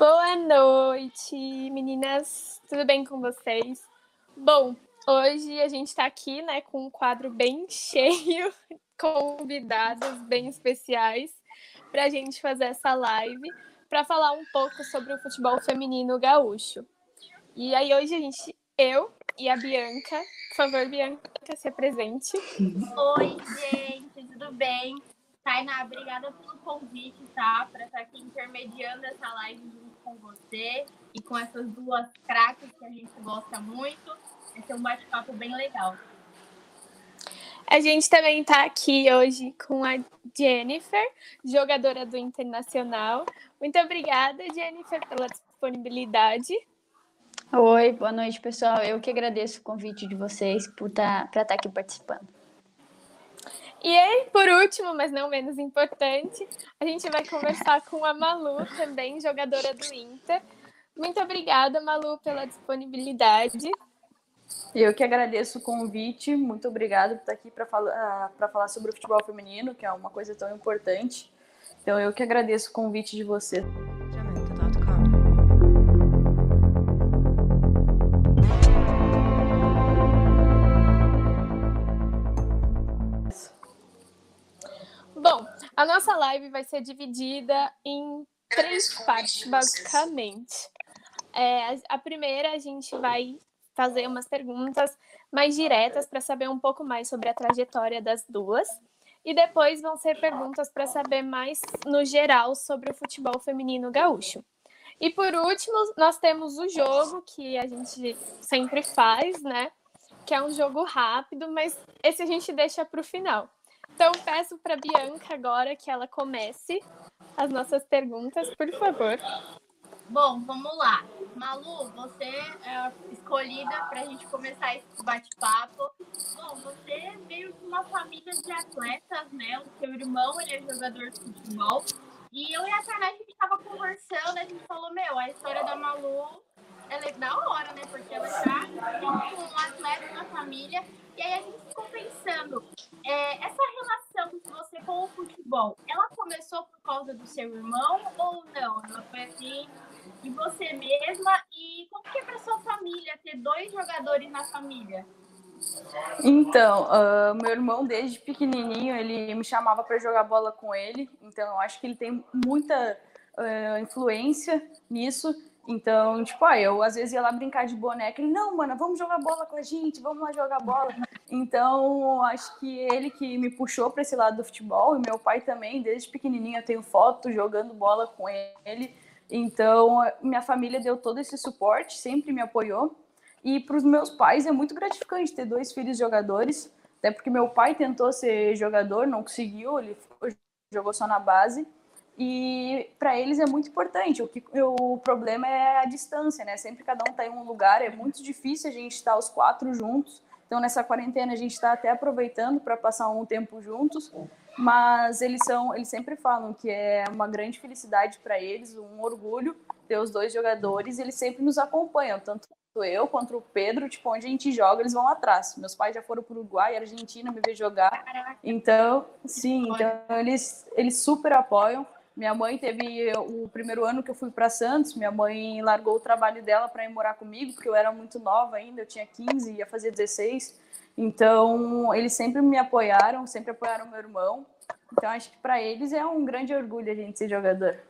Boa noite, meninas. Tudo bem com vocês? Bom, hoje a gente está aqui, né, com um quadro bem cheio, convidadas bem especiais para a gente fazer essa live para falar um pouco sobre o futebol feminino gaúcho. E aí hoje a gente, eu e a Bianca, por favor, Bianca, se apresente. Oi, gente, tudo bem? Tainá, obrigada pelo convite, tá? Para estar aqui intermediando essa live junto com você e com essas duas craques que a gente gosta muito. Vai ser um bate-papo bem legal. A gente também está aqui hoje com a Jennifer, jogadora do Internacional. Muito obrigada, Jennifer, pela disponibilidade. Oi, boa noite, pessoal. Eu que agradeço o convite de vocês por tá, para estar tá aqui participando. E aí, por último, mas não menos importante, a gente vai conversar com a Malu, também jogadora do Inter. Muito obrigada, Malu, pela disponibilidade. Eu que agradeço o convite, muito obrigada por estar aqui para falar, falar sobre o futebol feminino, que é uma coisa tão importante. Então, eu que agradeço o convite de você. A nossa live vai ser dividida em três partes, basicamente. É, a primeira, a gente vai fazer umas perguntas mais diretas para saber um pouco mais sobre a trajetória das duas. E depois vão ser perguntas para saber mais no geral sobre o futebol feminino gaúcho. E por último, nós temos o jogo que a gente sempre faz, né? Que é um jogo rápido, mas esse a gente deixa para o final. Então, peço para Bianca agora que ela comece as nossas perguntas, por favor. Bom, vamos lá. Malu, você é escolhida para a gente começar esse bate-papo. Bom, você veio de uma família de atletas, né? O seu irmão ele é jogador de futebol. E eu e a Tainá, a gente estava conversando, a gente falou, meu, a história da Malu ela é da hora, né? Porque ela já tem um atleta na família. E aí a gente ficou pensando, é, essa relação de você com o futebol, ela começou por causa do seu irmão ou não? Ela foi assim de você mesma? E como que é para sua família ter dois jogadores na família? Então, uh, meu irmão, desde pequenininho, ele me chamava para jogar bola com ele. Então, eu acho que ele tem muita uh, influência nisso. Então, tipo, ah, eu às vezes ia lá brincar de boneca. Ele, não, mano, vamos jogar bola com a gente, vamos lá jogar bola. Então, acho que ele que me puxou para esse lado do futebol. E meu pai também, desde pequenininho, eu tenho foto jogando bola com ele. Então, minha família deu todo esse suporte, sempre me apoiou. E para os meus pais é muito gratificante ter dois filhos jogadores, até porque meu pai tentou ser jogador, não conseguiu, ele jogou só na base. E para eles é muito importante. O, que, o problema é a distância, né? Sempre cada um está em um lugar, é muito difícil a gente estar os quatro juntos. Então, nessa quarentena, a gente está até aproveitando para passar um tempo juntos. Mas eles são, eles sempre falam que é uma grande felicidade para eles, um orgulho ter os dois jogadores. Eles sempre nos acompanham, tanto eu contra o Pedro, tipo, onde a gente joga, eles vão atrás. Meus pais já foram para o Uruguai, Argentina, me ver jogar. Então, sim, então eles, eles super apoiam. Minha mãe teve o primeiro ano que eu fui para Santos, minha mãe largou o trabalho dela para ir morar comigo, porque eu era muito nova ainda, eu tinha 15, ia fazer 16. Então, eles sempre me apoiaram, sempre apoiaram meu irmão. Então, acho que para eles é um grande orgulho a gente ser jogador.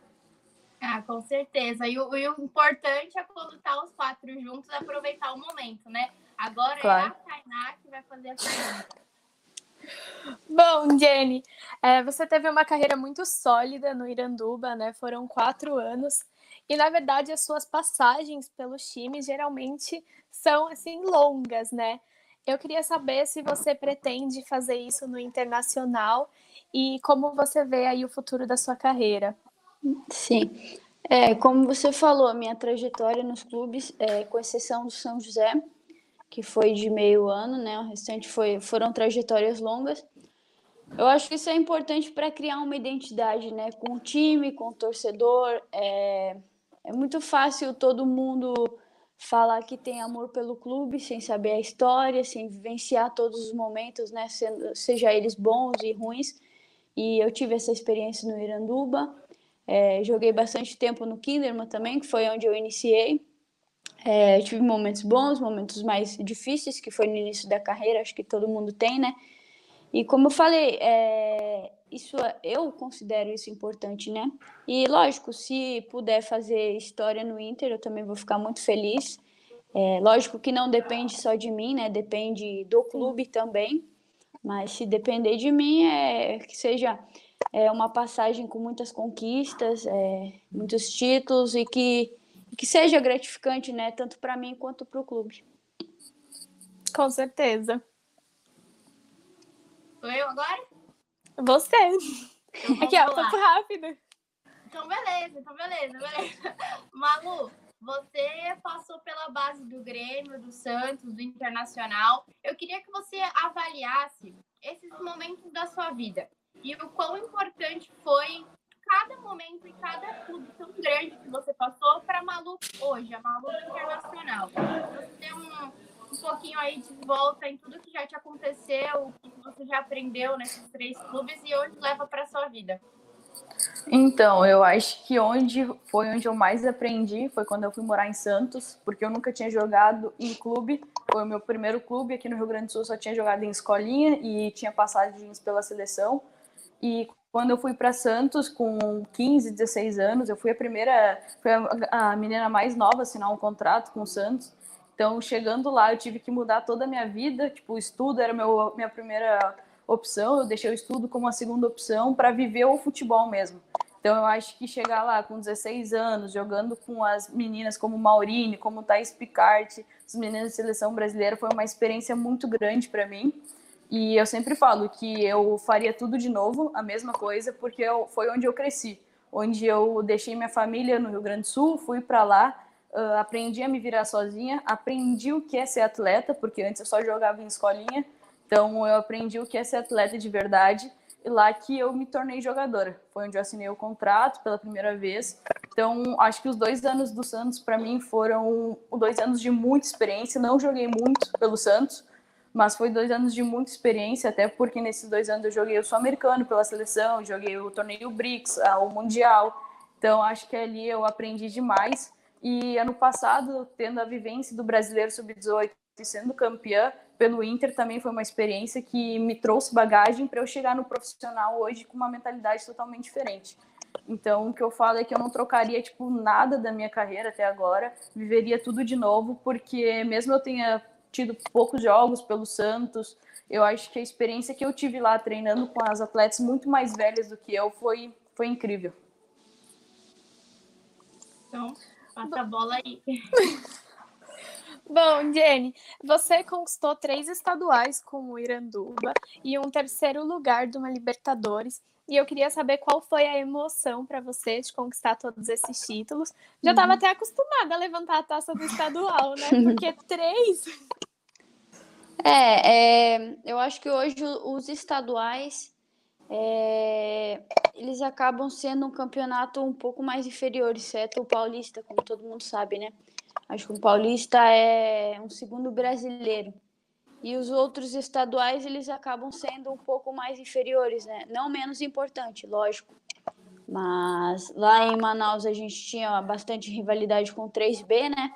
Ah, com certeza. E o, e o importante é quando tá os quatro juntos, aproveitar o momento, né? Agora claro. é a Tainá que vai fazer a pergunta. Bom, Jenny, é, você teve uma carreira muito sólida no Iranduba, né? Foram quatro anos. E, na verdade, as suas passagens pelos times geralmente são, assim, longas, né? Eu queria saber se você pretende fazer isso no internacional e como você vê aí o futuro da sua carreira. Sim. É, como você falou, a minha trajetória nos clubes, é, com exceção do São José, que foi de meio ano, né? O restante foi, foram trajetórias longas. Eu acho que isso é importante para criar uma identidade, né? Com o time, com o torcedor. É, é muito fácil todo mundo falar que tem amor pelo clube sem saber a história, sem vivenciar todos os momentos, né? Seja eles bons e ruins. E eu tive essa experiência no Iranduba. É, joguei bastante tempo no Kinderman também, que foi onde eu iniciei. É, tive momentos bons, momentos mais difíceis, que foi no início da carreira, acho que todo mundo tem, né? E como eu falei, é, isso é, eu considero isso importante, né? E lógico, se puder fazer história no Inter, eu também vou ficar muito feliz. É, lógico que não depende só de mim, né? Depende do clube também. Mas se depender de mim, é que seja é, uma passagem com muitas conquistas, é, muitos títulos e que, que seja gratificante, né? Tanto para mim quanto para o clube. Com certeza. Sou eu agora? Você. Então, Aqui, ó, papo rápido. Então, beleza, então, beleza, beleza. Malu, você passou pela base do Grêmio, do Santos, do Internacional. Eu queria que você avaliasse esses momentos da sua vida e o quão importante foi cada momento e cada clube tão grande que você passou para Malu hoje, a Malu Internacional. Você tem um, um pouquinho aí de volta em tudo que já te aconteceu, o que você já aprendeu nesses três clubes e onde leva para sua vida. Então, eu acho que onde foi onde eu mais aprendi foi quando eu fui morar em Santos, porque eu nunca tinha jogado em clube. Foi o meu primeiro clube aqui no Rio Grande do Sul, só tinha jogado em escolinha e tinha passagens pela seleção. E quando eu fui para Santos com 15, 16 anos, eu fui a primeira, foi a, a menina mais nova a assinar um contrato com o Santos. Então, chegando lá, eu tive que mudar toda a minha vida. Tipo, o estudo era meu, minha primeira opção, eu deixei o estudo como a segunda opção para viver o futebol mesmo. Então eu acho que chegar lá com 16 anos, jogando com as meninas como Maurine, como Thais Picard, as meninas da seleção brasileira, foi uma experiência muito grande para mim. E eu sempre falo que eu faria tudo de novo, a mesma coisa, porque eu, foi onde eu cresci, onde eu deixei minha família no Rio Grande do Sul, fui para lá, uh, aprendi a me virar sozinha, aprendi o que é ser atleta, porque antes eu só jogava em escolinha, então eu aprendi o que é ser atleta de verdade e lá que eu me tornei jogadora. Foi onde eu assinei o contrato pela primeira vez. Então acho que os dois anos do Santos para mim foram dois anos de muita experiência. Não joguei muito pelo Santos, mas foi dois anos de muita experiência, até porque nesses dois anos eu joguei o Sul-Americano pela seleção, joguei o torneio BRICS, o Mundial. Então acho que ali eu aprendi demais. E ano passado, tendo a vivência do Brasileiro Sub-18 e sendo campeã, pelo Inter também foi uma experiência que me trouxe bagagem para eu chegar no profissional hoje com uma mentalidade totalmente diferente. Então, o que eu falo é que eu não trocaria tipo nada da minha carreira até agora, viveria tudo de novo, porque mesmo eu tenha tido poucos jogos pelo Santos, eu acho que a experiência que eu tive lá treinando com as atletas muito mais velhas do que eu foi foi incrível. Então, passa a bola aí. Bom, Jenny, você conquistou três estaduais com o Iranduba e um terceiro lugar de uma Libertadores. E eu queria saber qual foi a emoção para você de conquistar todos esses títulos. Já estava até acostumada a levantar a taça do estadual, né? Porque três. É, é, eu acho que hoje os estaduais é, eles acabam sendo um campeonato um pouco mais inferior, exceto o paulista, como todo mundo sabe, né? Acho que o paulista é um segundo brasileiro. E os outros estaduais, eles acabam sendo um pouco mais inferiores, né? Não menos importante, lógico. Mas lá em Manaus a gente tinha bastante rivalidade com o 3B, né?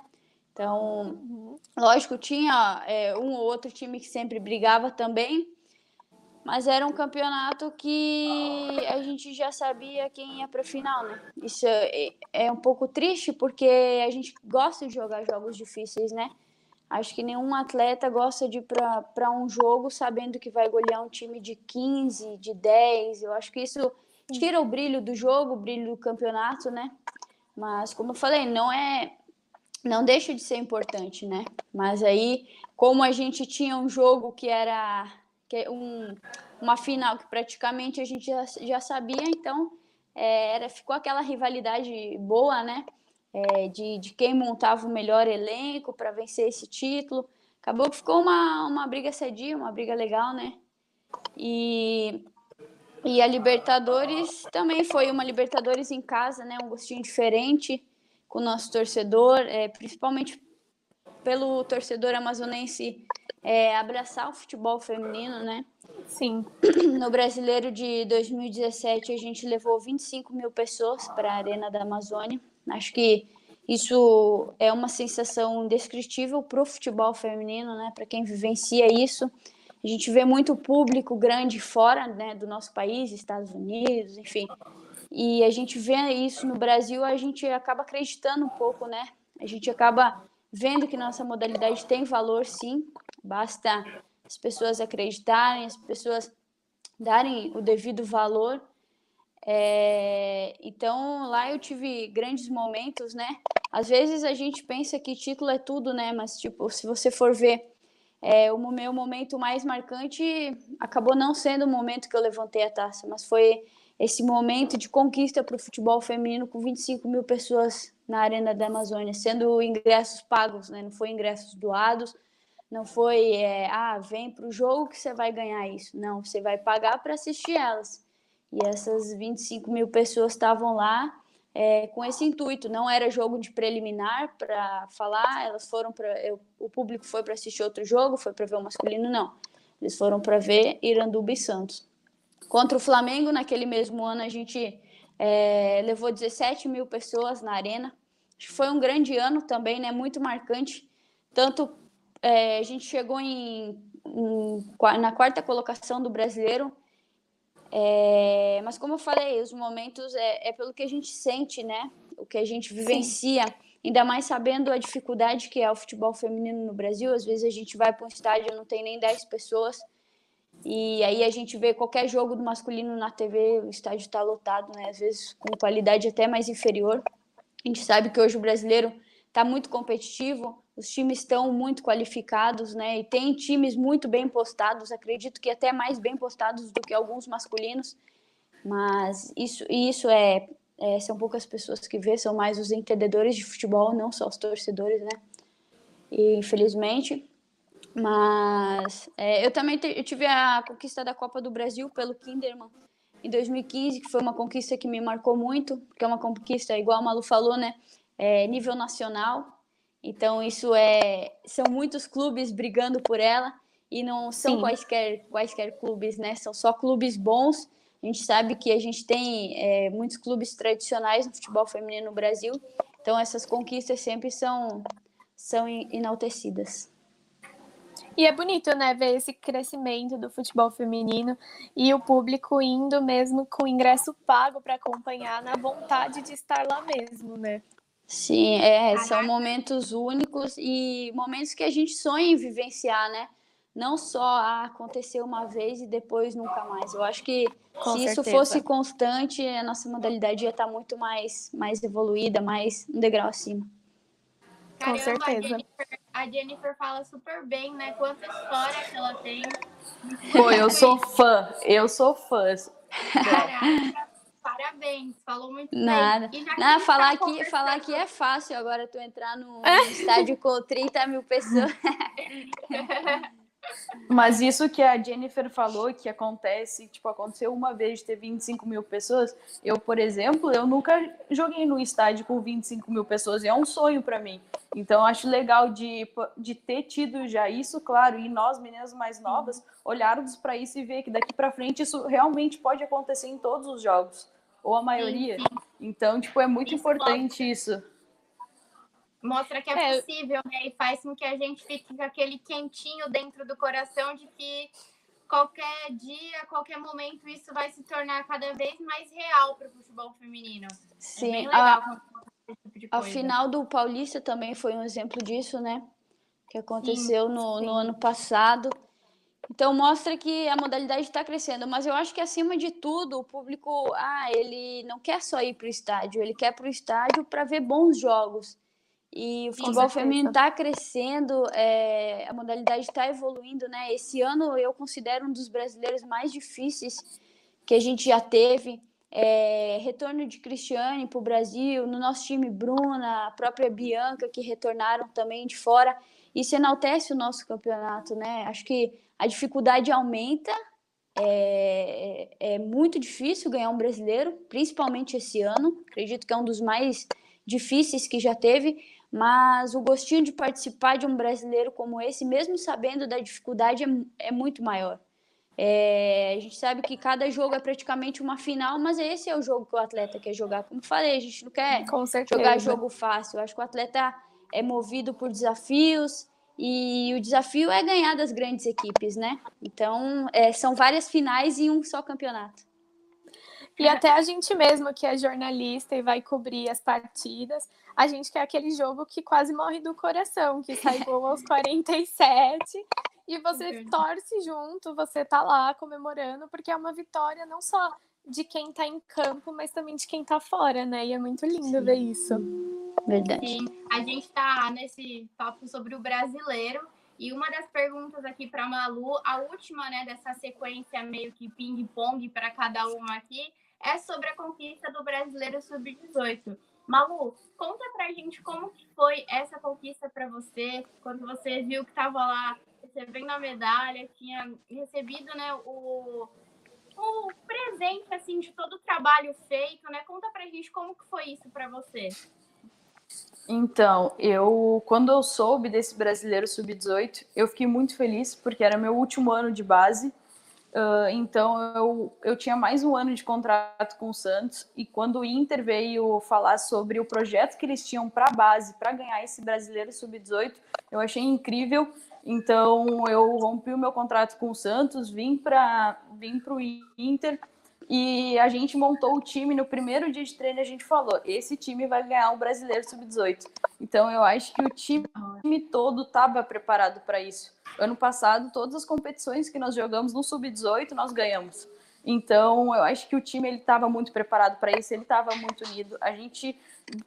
Então, lógico, tinha é, um ou outro time que sempre brigava também, mas era um campeonato que a gente já sabia quem ia para a final, né? Isso é, é, um pouco triste porque a gente gosta de jogar jogos difíceis, né? Acho que nenhum atleta gosta de ir para um jogo sabendo que vai golear um time de 15, de 10. Eu acho que isso tira o brilho do jogo, o brilho do campeonato, né? Mas, como eu falei, não é. Não deixa de ser importante, né? Mas aí, como a gente tinha um jogo que era que um, uma final que praticamente a gente já, já sabia, então é, era, ficou aquela rivalidade boa, né? É, de, de quem montava o melhor elenco para vencer esse título. Acabou que ficou uma, uma briga cedia, uma briga legal, né? E, e a Libertadores também foi uma Libertadores em casa, né? Um gostinho diferente com o nosso torcedor, é, principalmente pelo torcedor amazonense é, abraçar o futebol feminino, né? Sim. No brasileiro de 2017, a gente levou 25 mil pessoas para a Arena da Amazônia. Acho que isso é uma sensação indescritível para o futebol feminino, né? Para quem vivencia isso. A gente vê muito público grande fora né, do nosso país, Estados Unidos, enfim. E a gente vê isso no Brasil, a gente acaba acreditando um pouco, né? A gente acaba vendo que nossa modalidade tem valor, sim. Basta as pessoas acreditarem, as pessoas darem o devido valor. É, então lá eu tive grandes momentos, né? Às vezes a gente pensa que título é tudo, né? Mas tipo, se você for ver é, o meu momento mais marcante acabou não sendo o momento que eu levantei a taça, mas foi esse momento de conquista para o futebol feminino com 25 mil pessoas na Arena da Amazônia, sendo ingressos pagos, né? Não foi ingressos doados, não foi, é, ah, vem para o jogo que você vai ganhar isso. Não, você vai pagar para assistir elas. E essas 25 mil pessoas estavam lá é, com esse intuito. Não era jogo de preliminar para falar, elas foram para. O público foi para assistir outro jogo, foi para ver o masculino, não. Eles foram para ver Iranduba e Santos. Contra o Flamengo, naquele mesmo ano, a gente é, levou 17 mil pessoas na arena. Foi um grande ano também, né? Muito marcante. Tanto é, a gente chegou em, em, na quarta colocação do brasileiro. É, mas como eu falei, os momentos é, é, pelo que a gente sente, né? O que a gente vivencia, Sim. ainda mais sabendo a dificuldade que é o futebol feminino no Brasil. Às vezes a gente vai para um estádio e não tem nem 10 pessoas. E aí a gente vê qualquer jogo do masculino na TV, o estádio está lotado, né? Às vezes com qualidade até mais inferior. A gente sabe que hoje o brasileiro está muito competitivo, os times estão muito qualificados, né? E tem times muito bem postados, acredito que até mais bem postados do que alguns masculinos. Mas isso, isso é, é são poucas pessoas que vê, são mais os entendedores de futebol, não só os torcedores, né? E infelizmente. Mas é, eu também te, eu tive a conquista da Copa do Brasil pelo Kinderman em 2015, que foi uma conquista que me marcou muito, porque é uma conquista, igual a Malu falou, né? É, nível nacional, então, isso é. São muitos clubes brigando por ela e não são quaisquer, quaisquer clubes, né? São só clubes bons. A gente sabe que a gente tem é, muitos clubes tradicionais no futebol feminino no Brasil, então essas conquistas sempre são, são enaltecidas. E é bonito, né, ver esse crescimento do futebol feminino e o público indo mesmo com ingresso pago para acompanhar na vontade de estar lá mesmo, né? Sim, é, são momentos únicos e momentos que a gente sonha em vivenciar, né? Não só ah, acontecer uma vez e depois nunca mais. Eu acho que Com se certeza. isso fosse constante, a nossa modalidade ia estar muito mais, mais evoluída, mais um degrau acima. Caramba, Com certeza. A Jennifer, a Jennifer fala super bem, né? Quanta história que ela tem. Pô, eu sou fã, eu sou fã. Caraca, Parabéns, falou muito Nada. bem. Nada, falar aqui, falar aqui é fácil agora tu entrar no, no estádio com 30 mil pessoas. Mas isso que a Jennifer falou, que acontece, tipo, aconteceu uma vez de ter 25 mil pessoas. Eu, por exemplo, eu nunca joguei no estádio com 25 mil pessoas, e é um sonho para mim. Então, acho legal de, de ter tido já isso, claro, e nós, meninas mais novas, olharmos para isso e ver que daqui para frente isso realmente pode acontecer em todos os jogos ou a maioria. Sim, sim. Então, tipo, é muito isso importante mostra, isso. Mostra que é, é, possível, né? E faz com que a gente fique com aquele quentinho dentro do coração de que qualquer dia, qualquer momento, isso vai se tornar cada vez mais real para o futebol feminino. É sim, é a, tipo a final do Paulista também foi um exemplo disso, né? Que aconteceu sim, no, sim. no ano passado. Então mostra que a modalidade está crescendo, mas eu acho que acima de tudo o público, ah, ele não quer só ir para o estádio, ele quer para o estádio para ver bons jogos. E o futebol feminino está crescendo, é, a modalidade está evoluindo, né? Esse ano eu considero um dos brasileiros mais difíceis que a gente já teve. É, retorno de Cristiane para o Brasil, no nosso time Bruna, a própria Bianca que retornaram também de fora. Isso enaltece o nosso campeonato, né? Acho que a dificuldade aumenta. É, é, é, muito difícil ganhar um brasileiro, principalmente esse ano. Acredito que é um dos mais difíceis que já teve, mas o gostinho de participar de um brasileiro como esse, mesmo sabendo da dificuldade, é, é muito maior. É, a gente sabe que cada jogo é praticamente uma final, mas esse é o jogo que o atleta quer jogar. Como falei, a gente não quer jogar jogo fácil. Eu acho que o atleta é movido por desafios e o desafio é ganhar das grandes equipes, né? Então, é, são várias finais em um só campeonato. E até a gente mesmo que é jornalista e vai cobrir as partidas, a gente quer aquele jogo que quase morre do coração, que sai gol aos 47 e você torce junto, você tá lá comemorando, porque é uma vitória não só de quem tá em campo, mas também de quem tá fora, né? E é muito lindo Sim. ver isso. Verdade. Sim. A gente tá nesse papo sobre o brasileiro. E uma das perguntas aqui para Malu, a última, né, dessa sequência meio que ping-pong para cada uma aqui, é sobre a conquista do Brasileiro Sub-18. Malu, conta pra gente como que foi essa conquista para você, quando você viu que estava lá recebendo a medalha, tinha recebido, né, o, o presente, assim, de todo o trabalho feito, né? Conta pra gente como que foi isso para você. Então, eu quando eu soube desse brasileiro sub-18, eu fiquei muito feliz porque era meu último ano de base Uh, então eu, eu tinha mais um ano de contrato com o Santos e quando o Inter veio falar sobre o projeto que eles tinham para base para ganhar esse brasileiro sub-18, eu achei incrível. Então eu rompi o meu contrato com o Santos, vim para vim o Inter e a gente montou o time no primeiro dia de treino. A gente falou: esse time vai ganhar o brasileiro sub-18. Então eu acho que o time todo estava preparado para isso. Ano passado, todas as competições que nós jogamos no sub-18 nós ganhamos. Então eu acho que o time ele estava muito preparado para isso. Ele estava muito unido. A gente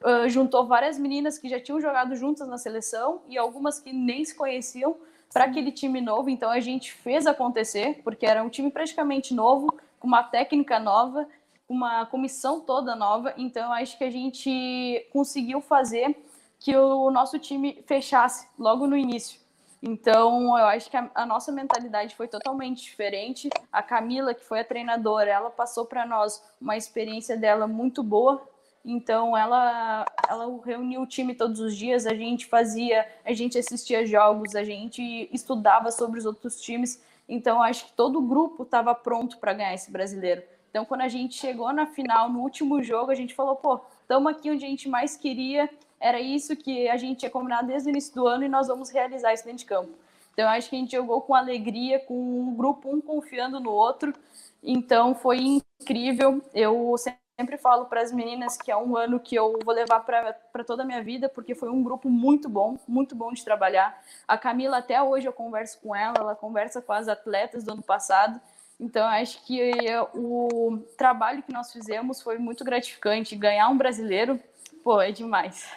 uh, juntou várias meninas que já tinham jogado juntas na seleção e algumas que nem se conheciam para aquele time novo. Então a gente fez acontecer porque era um time praticamente novo com uma técnica nova, uma comissão toda nova. Então, eu acho que a gente conseguiu fazer que o nosso time fechasse logo no início. Então, eu acho que a, a nossa mentalidade foi totalmente diferente. A Camila, que foi a treinadora, ela passou para nós uma experiência dela muito boa. Então, ela, ela reuniu o time todos os dias, a gente fazia, a gente assistia jogos, a gente estudava sobre os outros times. Então, acho que todo o grupo estava pronto para ganhar esse brasileiro. Então, quando a gente chegou na final, no último jogo, a gente falou: pô, estamos aqui onde a gente mais queria, era isso que a gente tinha combinado desde o início do ano e nós vamos realizar isso dentro de campo. Então, acho que a gente jogou com alegria, com um grupo, um confiando no outro. Então, foi incrível. Eu sempre falo para as meninas que é um ano que eu vou levar para toda a minha vida, porque foi um grupo muito bom, muito bom de trabalhar. A Camila, até hoje, eu converso com ela, ela conversa com as atletas do ano passado. Então, acho que o trabalho que nós fizemos foi muito gratificante. Ganhar um brasileiro, pô, é demais.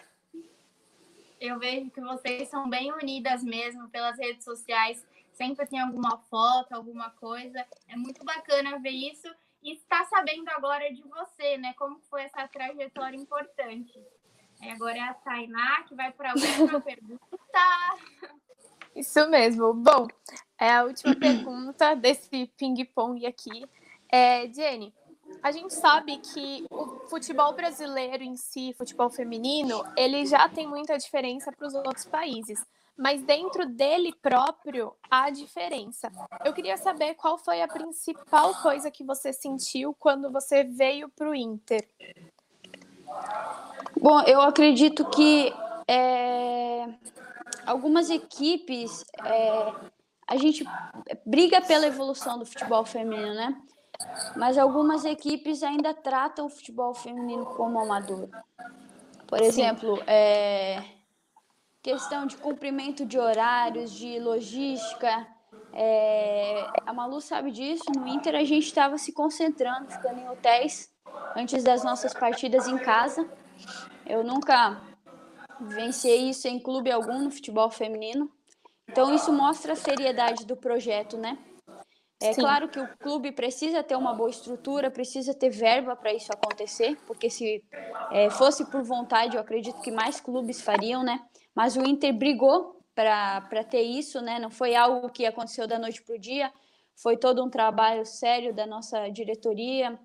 Eu vejo que vocês são bem unidas mesmo pelas redes sociais. Sempre tem alguma foto, alguma coisa. É muito bacana ver isso e está sabendo agora de você, né? Como foi essa trajetória importante. agora é a Tainá que vai para a última pergunta. Isso mesmo. Bom, é a última pergunta desse ping-pong aqui. É, Jenny, a gente sabe que o futebol brasileiro em si, futebol feminino, ele já tem muita diferença para os outros países mas dentro dele próprio há diferença. Eu queria saber qual foi a principal coisa que você sentiu quando você veio para o Inter. Bom, eu acredito que é, algumas equipes é, a gente briga pela evolução do futebol feminino, né? Mas algumas equipes ainda tratam o futebol feminino como amador. Por exemplo, é, questão de cumprimento de horários, de logística. É, a Malu sabe disso. No Inter a gente estava se concentrando, ficando em hotéis antes das nossas partidas em casa. Eu nunca venci isso em clube algum no futebol feminino. Então isso mostra a seriedade do projeto, né? É Sim. claro que o clube precisa ter uma boa estrutura, precisa ter verba para isso acontecer, porque se é, fosse por vontade, eu acredito que mais clubes fariam, né? Mas o Inter brigou para ter isso, né? Não foi algo que aconteceu da noite para o dia, foi todo um trabalho sério da nossa diretoria,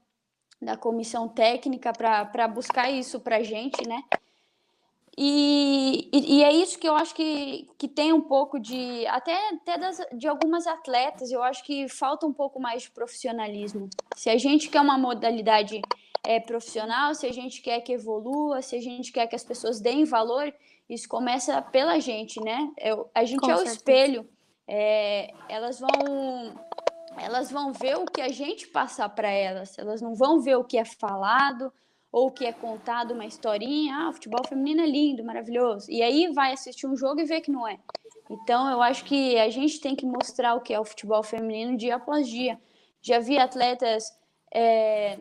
da comissão técnica para buscar isso para a gente, né? E, e, e, é isso que eu acho que, que tem um pouco de. Até, até das, de algumas atletas, eu acho que falta um pouco mais de profissionalismo. Se a gente quer uma modalidade é, profissional, se a gente quer que evolua, se a gente quer que as pessoas deem valor, isso começa pela gente, né? Eu, a gente Com é o espelho. É, elas vão elas vão ver o que a gente passar para elas. Elas não vão ver o que é falado ou que é contado uma historinha. Ah, futebol feminino é lindo, maravilhoso. E aí vai assistir um jogo e ver que não é. Então eu acho que a gente tem que mostrar o que é o futebol feminino dia após dia. Já vi atletas, é,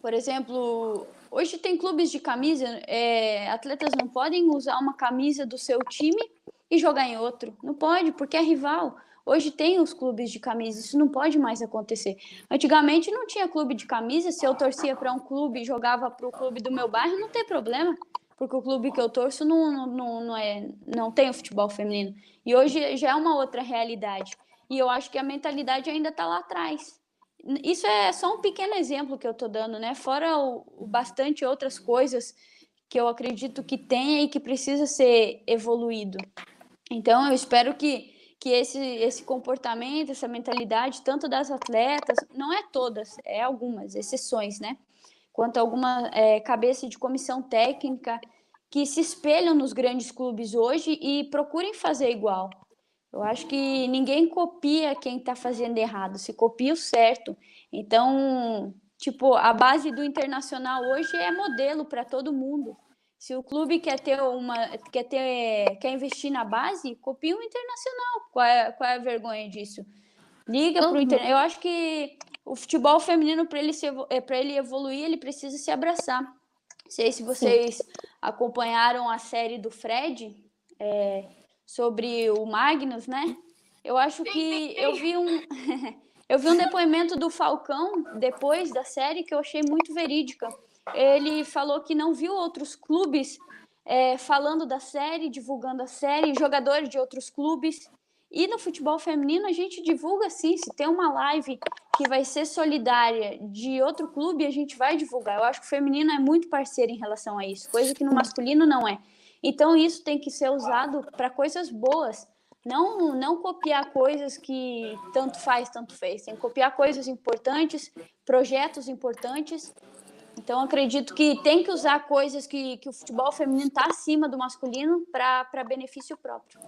por exemplo, hoje tem clubes de camisa, é, atletas não podem usar uma camisa do seu time e jogar em outro. Não pode, porque é rival. Hoje tem os clubes de camisa, isso não pode mais acontecer. Antigamente não tinha clube de camisa, se eu torcia para um clube e jogava para o clube do meu bairro, não tem problema, porque o clube que eu torço não, não, não, é, não tem o futebol feminino. E hoje já é uma outra realidade. E eu acho que a mentalidade ainda está lá atrás. Isso é só um pequeno exemplo que eu estou dando, né? Fora o, o bastante outras coisas que eu acredito que tem e que precisa ser evoluído. Então, eu espero que que esse, esse comportamento, essa mentalidade, tanto das atletas, não é todas, é algumas exceções, né? Quanto alguma é, cabeça de comissão técnica que se espelham nos grandes clubes hoje e procurem fazer igual. Eu acho que ninguém copia quem está fazendo errado, se copia o certo. Então, tipo, a base do internacional hoje é modelo para todo mundo. Se o clube quer ter uma quer ter quer investir na base, copia o internacional. Qual é, qual é a vergonha disso? Liga uhum. pro inter... Eu acho que o futebol feminino para ele se é, para ele evoluir, ele precisa se abraçar. Não sei se vocês Sim. acompanharam a série do Fred é, sobre o Magnus, né? Eu acho que eu vi um eu vi um depoimento do Falcão depois da série que eu achei muito verídica ele falou que não viu outros clubes é, falando da série, divulgando a série, jogadores de outros clubes. E no futebol feminino a gente divulga sim, se tem uma live que vai ser solidária de outro clube, a gente vai divulgar. Eu acho que o feminino é muito parceiro em relação a isso, coisa que no masculino não é. Então isso tem que ser usado para coisas boas, não não copiar coisas que tanto faz, tanto fez. Tem que copiar coisas importantes, projetos importantes então, acredito que tem que usar coisas que, que o futebol feminino está acima do masculino para benefício próprio.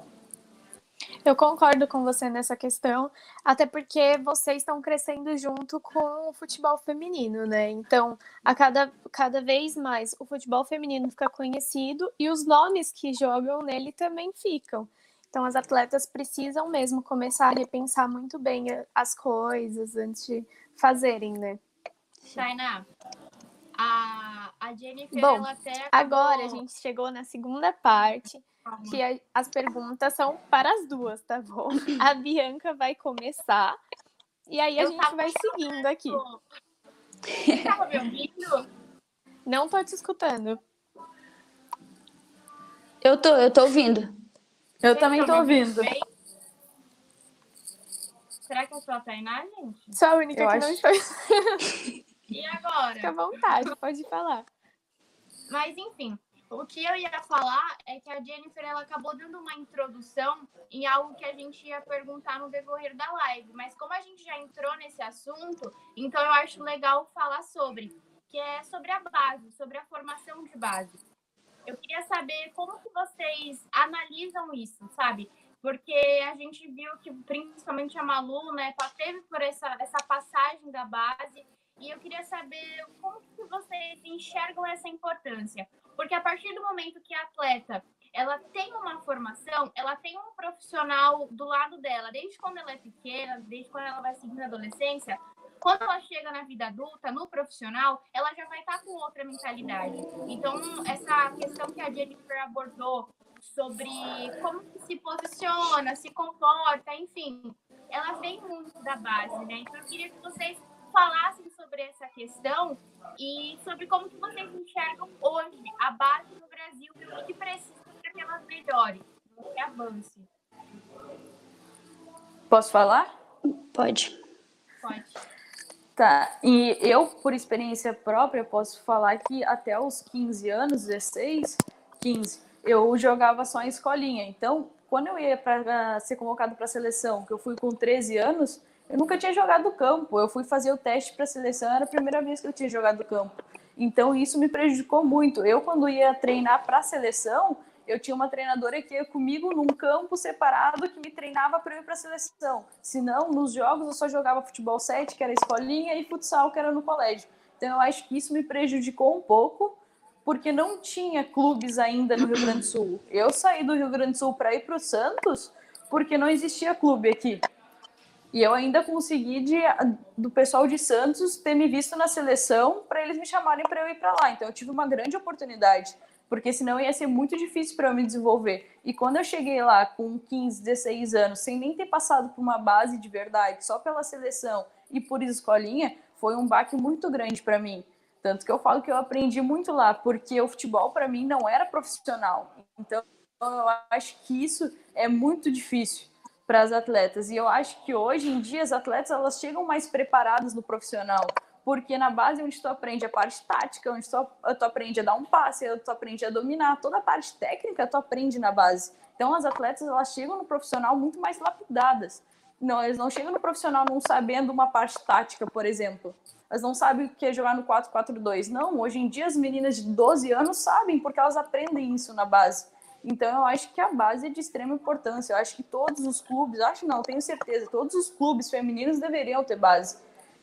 Eu concordo com você nessa questão, até porque vocês estão crescendo junto com o futebol feminino, né? Então, a cada, cada vez mais o futebol feminino fica conhecido e os nomes que jogam nele também ficam. Então, as atletas precisam mesmo começar a repensar muito bem as coisas antes de fazerem, né? Tainá, a, a Jennifer, Bom, ela até acabou... agora a gente chegou na segunda parte, que a, as perguntas são para as duas, tá bom? A Bianca vai começar e aí a Eu gente vai seguindo aqui. Você tava me ouvindo? Não tô te escutando. Eu tô, eu tô ouvindo. Eu Você também tô ouvindo. Bem? Será que eu sou a Tainá, gente? Sou a única eu que acho... não está. E agora? Fica à vontade, pode falar. Mas enfim, o que eu ia falar é que a Jennifer ela acabou dando uma introdução em algo que a gente ia perguntar no decorrer da live, mas como a gente já entrou nesse assunto, então eu acho legal falar sobre, que é sobre a base, sobre a formação de base. Eu queria saber como que vocês analisam isso, sabe? Porque a gente viu que principalmente a Malu, né, teve por essa, essa passagem da base e eu queria saber como que vocês enxergam essa importância. Porque a partir do momento que a atleta ela tem uma formação, ela tem um profissional do lado dela, desde quando ela é pequena, desde quando ela vai seguir na adolescência, quando ela chega na vida adulta, no profissional, ela já vai estar com outra mentalidade. Então, essa questão que a Jennifer abordou sobre como se posiciona, se comporta, enfim, ela vem muito da base, né? Então, eu queria que vocês falassem sobre essa questão e sobre como que vocês enxergam hoje a base no Brasil e o que precisa para que ela melhore, que avance. Posso falar? Pode. Pode. Tá, e eu, por experiência própria, posso falar que até os 15 anos, 16, 15, eu jogava só em escolinha. Então, quando eu ia para ser convocado para a seleção, que eu fui com 13 anos, eu nunca tinha jogado campo. Eu fui fazer o teste para a seleção, era a primeira vez que eu tinha jogado campo. Então, isso me prejudicou muito. Eu, quando ia treinar para a seleção, eu tinha uma treinadora que ia comigo num campo separado que me treinava para ir para a seleção. Senão, nos jogos, eu só jogava futebol 7, que era escolinha, e futsal, que era no colégio. Então, eu acho que isso me prejudicou um pouco, porque não tinha clubes ainda no Rio Grande do Sul. Eu saí do Rio Grande do Sul para ir para o Santos porque não existia clube aqui. E eu ainda consegui de, do pessoal de Santos ter me visto na seleção para eles me chamarem para eu ir para lá. Então eu tive uma grande oportunidade, porque senão ia ser muito difícil para eu me desenvolver. E quando eu cheguei lá com 15, 16 anos, sem nem ter passado por uma base de verdade, só pela seleção e por escolinha, foi um baque muito grande para mim. Tanto que eu falo que eu aprendi muito lá, porque o futebol para mim não era profissional. Então eu acho que isso é muito difícil para as atletas. E eu acho que hoje em dia as atletas elas chegam mais preparadas no profissional, porque na base onde tu aprende a parte tática, onde tu, tu aprende a dar um passe, tu aprende a dominar, toda a parte técnica tu aprende na base. Então as atletas elas chegam no profissional muito mais lapidadas. Não, eles não chegam no profissional não sabendo uma parte tática, por exemplo. Elas não sabem o que é jogar no 4-4-2. Não, hoje em dia as meninas de 12 anos sabem, porque elas aprendem isso na base. Então, eu acho que a base é de extrema importância. Eu acho que todos os clubes, acho não, tenho certeza, todos os clubes femininos deveriam ter base.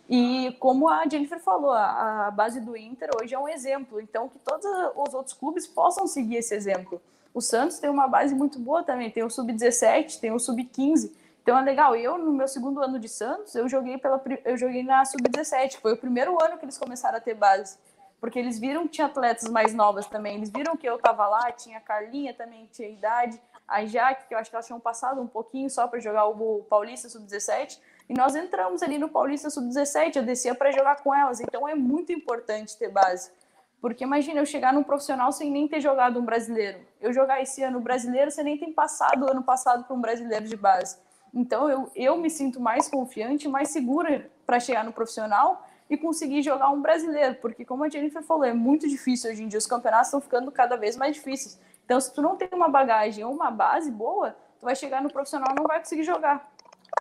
E como a Jennifer falou, a, base do Inter hoje é um exemplo. Então, que todos os outros clubes possam seguir esse exemplo. O Santos tem uma base muito boa também, tem o Sub-17, tem o Sub-15. Então é legal. Eu, no meu segundo ano de Santos, eu joguei, pela, eu joguei na Sub-17. Foi o primeiro ano que eles começaram a ter base porque eles viram que tinha atletas mais novas também. Eles viram que eu estava lá, tinha a Carlinha também, tinha idade, a Jaque, que eu acho que elas tinham passado um pouquinho só para jogar o Paulista Sub-17. E nós entramos ali no Paulista Sub-17, eu descia para jogar com elas. Então é muito importante ter base. Porque imagina eu chegar num profissional sem nem ter jogado um brasileiro. Eu jogar esse ano brasileiro sem nem ter passado o ano passado para um brasileiro de base. Então eu, eu me sinto mais confiante, mais segura para chegar no profissional e conseguir jogar um brasileiro, porque como a Jennifer falou, é muito difícil hoje em dia, os campeonatos estão ficando cada vez mais difíceis. Então, se tu não tem uma bagagem ou uma base boa, tu vai chegar no profissional e não vai conseguir jogar.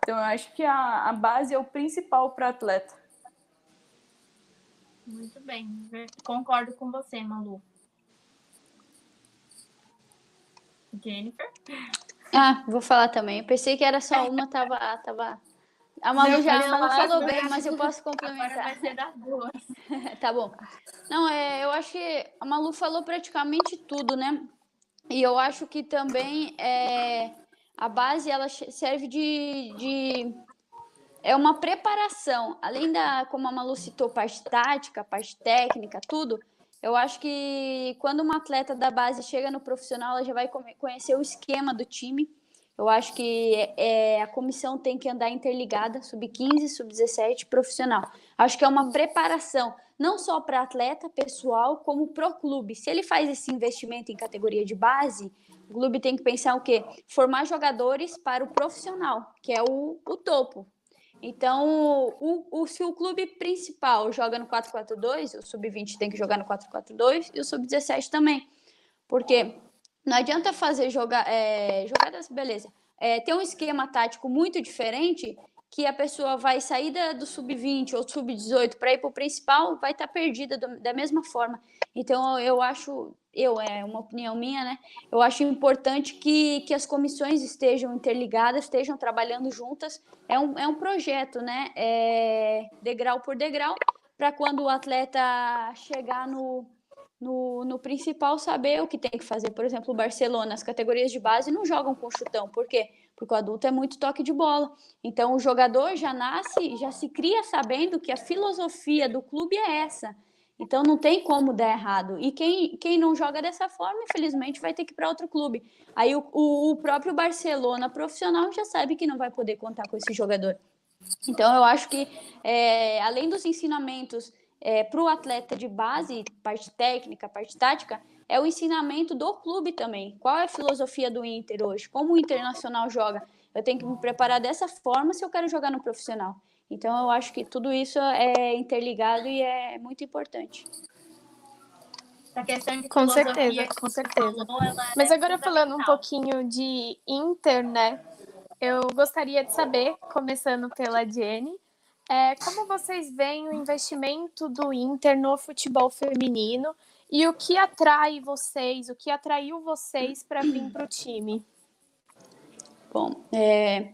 Então, eu acho que a, a base é o principal para atleta. Muito bem, concordo com você, Malu. Jennifer? Ah, vou falar também. Eu pensei que era só uma, tava, tava a Malu já a falou bem, mas eu posso complementar. Agora vai ser das duas. tá bom. Não, é, eu acho que a Malu falou praticamente tudo, né? E eu acho que também é, a base ela serve de, de é uma preparação. Além da, como a Malu citou, parte tática, parte técnica, tudo. Eu acho que quando uma atleta da base chega no profissional, ela já vai conhecer o esquema do time eu acho que é, a comissão tem que andar interligada, sub-15, sub-17, profissional. Acho que é uma preparação, não só para atleta pessoal, como para o clube. Se ele faz esse investimento em categoria de base, o clube tem que pensar o quê? Formar jogadores para o profissional, que é o, o topo. Então, o, o, se o clube principal joga no 4-4-2, o sub-20 tem que jogar no 4-4-2 e o sub-17 também. Porque não adianta fazer jogar, é, jogadas, beleza. É, ter um esquema tático muito diferente que a pessoa vai sair da, do sub-20 ou sub-18 para ir para o principal, vai estar tá perdida do, da mesma forma. Então, eu acho, eu, é uma opinião minha, né? Eu acho importante que, que as comissões estejam interligadas, estejam trabalhando juntas. É um, é um projeto, né? É, degrau por degrau, para quando o atleta chegar no, no, no principal saber o que tem que fazer. Por exemplo, o Barcelona, as categorias de base não jogam com chutão. Por quê? Porque o adulto é muito toque de bola. Então o jogador já nasce, já se cria sabendo que a filosofia do clube é essa. Então não tem como dar errado. E quem, quem não joga dessa forma, infelizmente, vai ter que ir para outro clube. Aí o, o, o próprio Barcelona profissional já sabe que não vai poder contar com esse jogador. Então eu acho que, é, além dos ensinamentos é, para o atleta de base, parte técnica, parte tática, é o ensinamento do clube também. Qual é a filosofia do Inter hoje? Como o Internacional joga? Eu tenho que me preparar dessa forma se eu quero jogar no profissional. Então, eu acho que tudo isso é interligado e é muito importante. questão de Com certeza, com certeza. falou, ela Mas é agora falando um pouquinho de Inter, né? Eu gostaria de saber, começando pela Jenny, é, como vocês veem o investimento do Inter no futebol feminino e o que atrai vocês, o que atraiu vocês para vir para o time? Bom, é,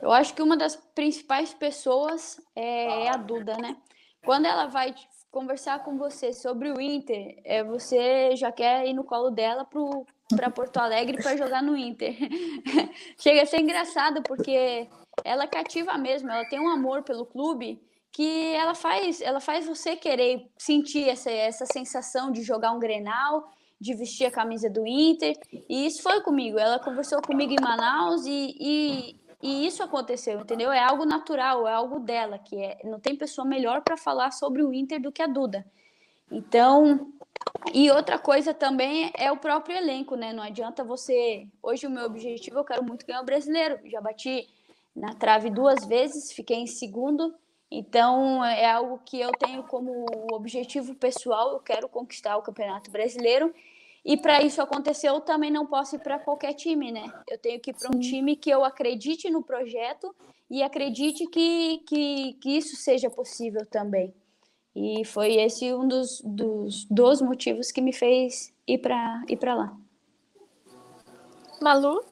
eu acho que uma das principais pessoas é, é a Duda, né? Quando ela vai conversar com você sobre o Inter, é, você já quer ir no colo dela para Porto Alegre para jogar no Inter. Chega a ser engraçado porque ela cativa mesmo, ela tem um amor pelo clube que ela faz, ela faz você querer sentir essa, essa sensação de jogar um Grenal, de vestir a camisa do Inter. E isso foi comigo. Ela conversou comigo em Manaus e, e, e isso aconteceu, entendeu? É algo natural, é algo dela, que é, não tem pessoa melhor para falar sobre o Inter do que a Duda. Então, e outra coisa também é o próprio elenco, né? Não adianta você. Hoje o meu objetivo, eu quero muito ganhar o brasileiro. Já bati na trave duas vezes, fiquei em segundo. Então, é algo que eu tenho como objetivo pessoal. Eu quero conquistar o Campeonato Brasileiro. E para isso acontecer, eu também não posso ir para qualquer time, né? Eu tenho que ir para um time que eu acredite no projeto e acredite que, que, que isso seja possível também. E foi esse um dos, dos, dos motivos que me fez ir para ir lá. Malu?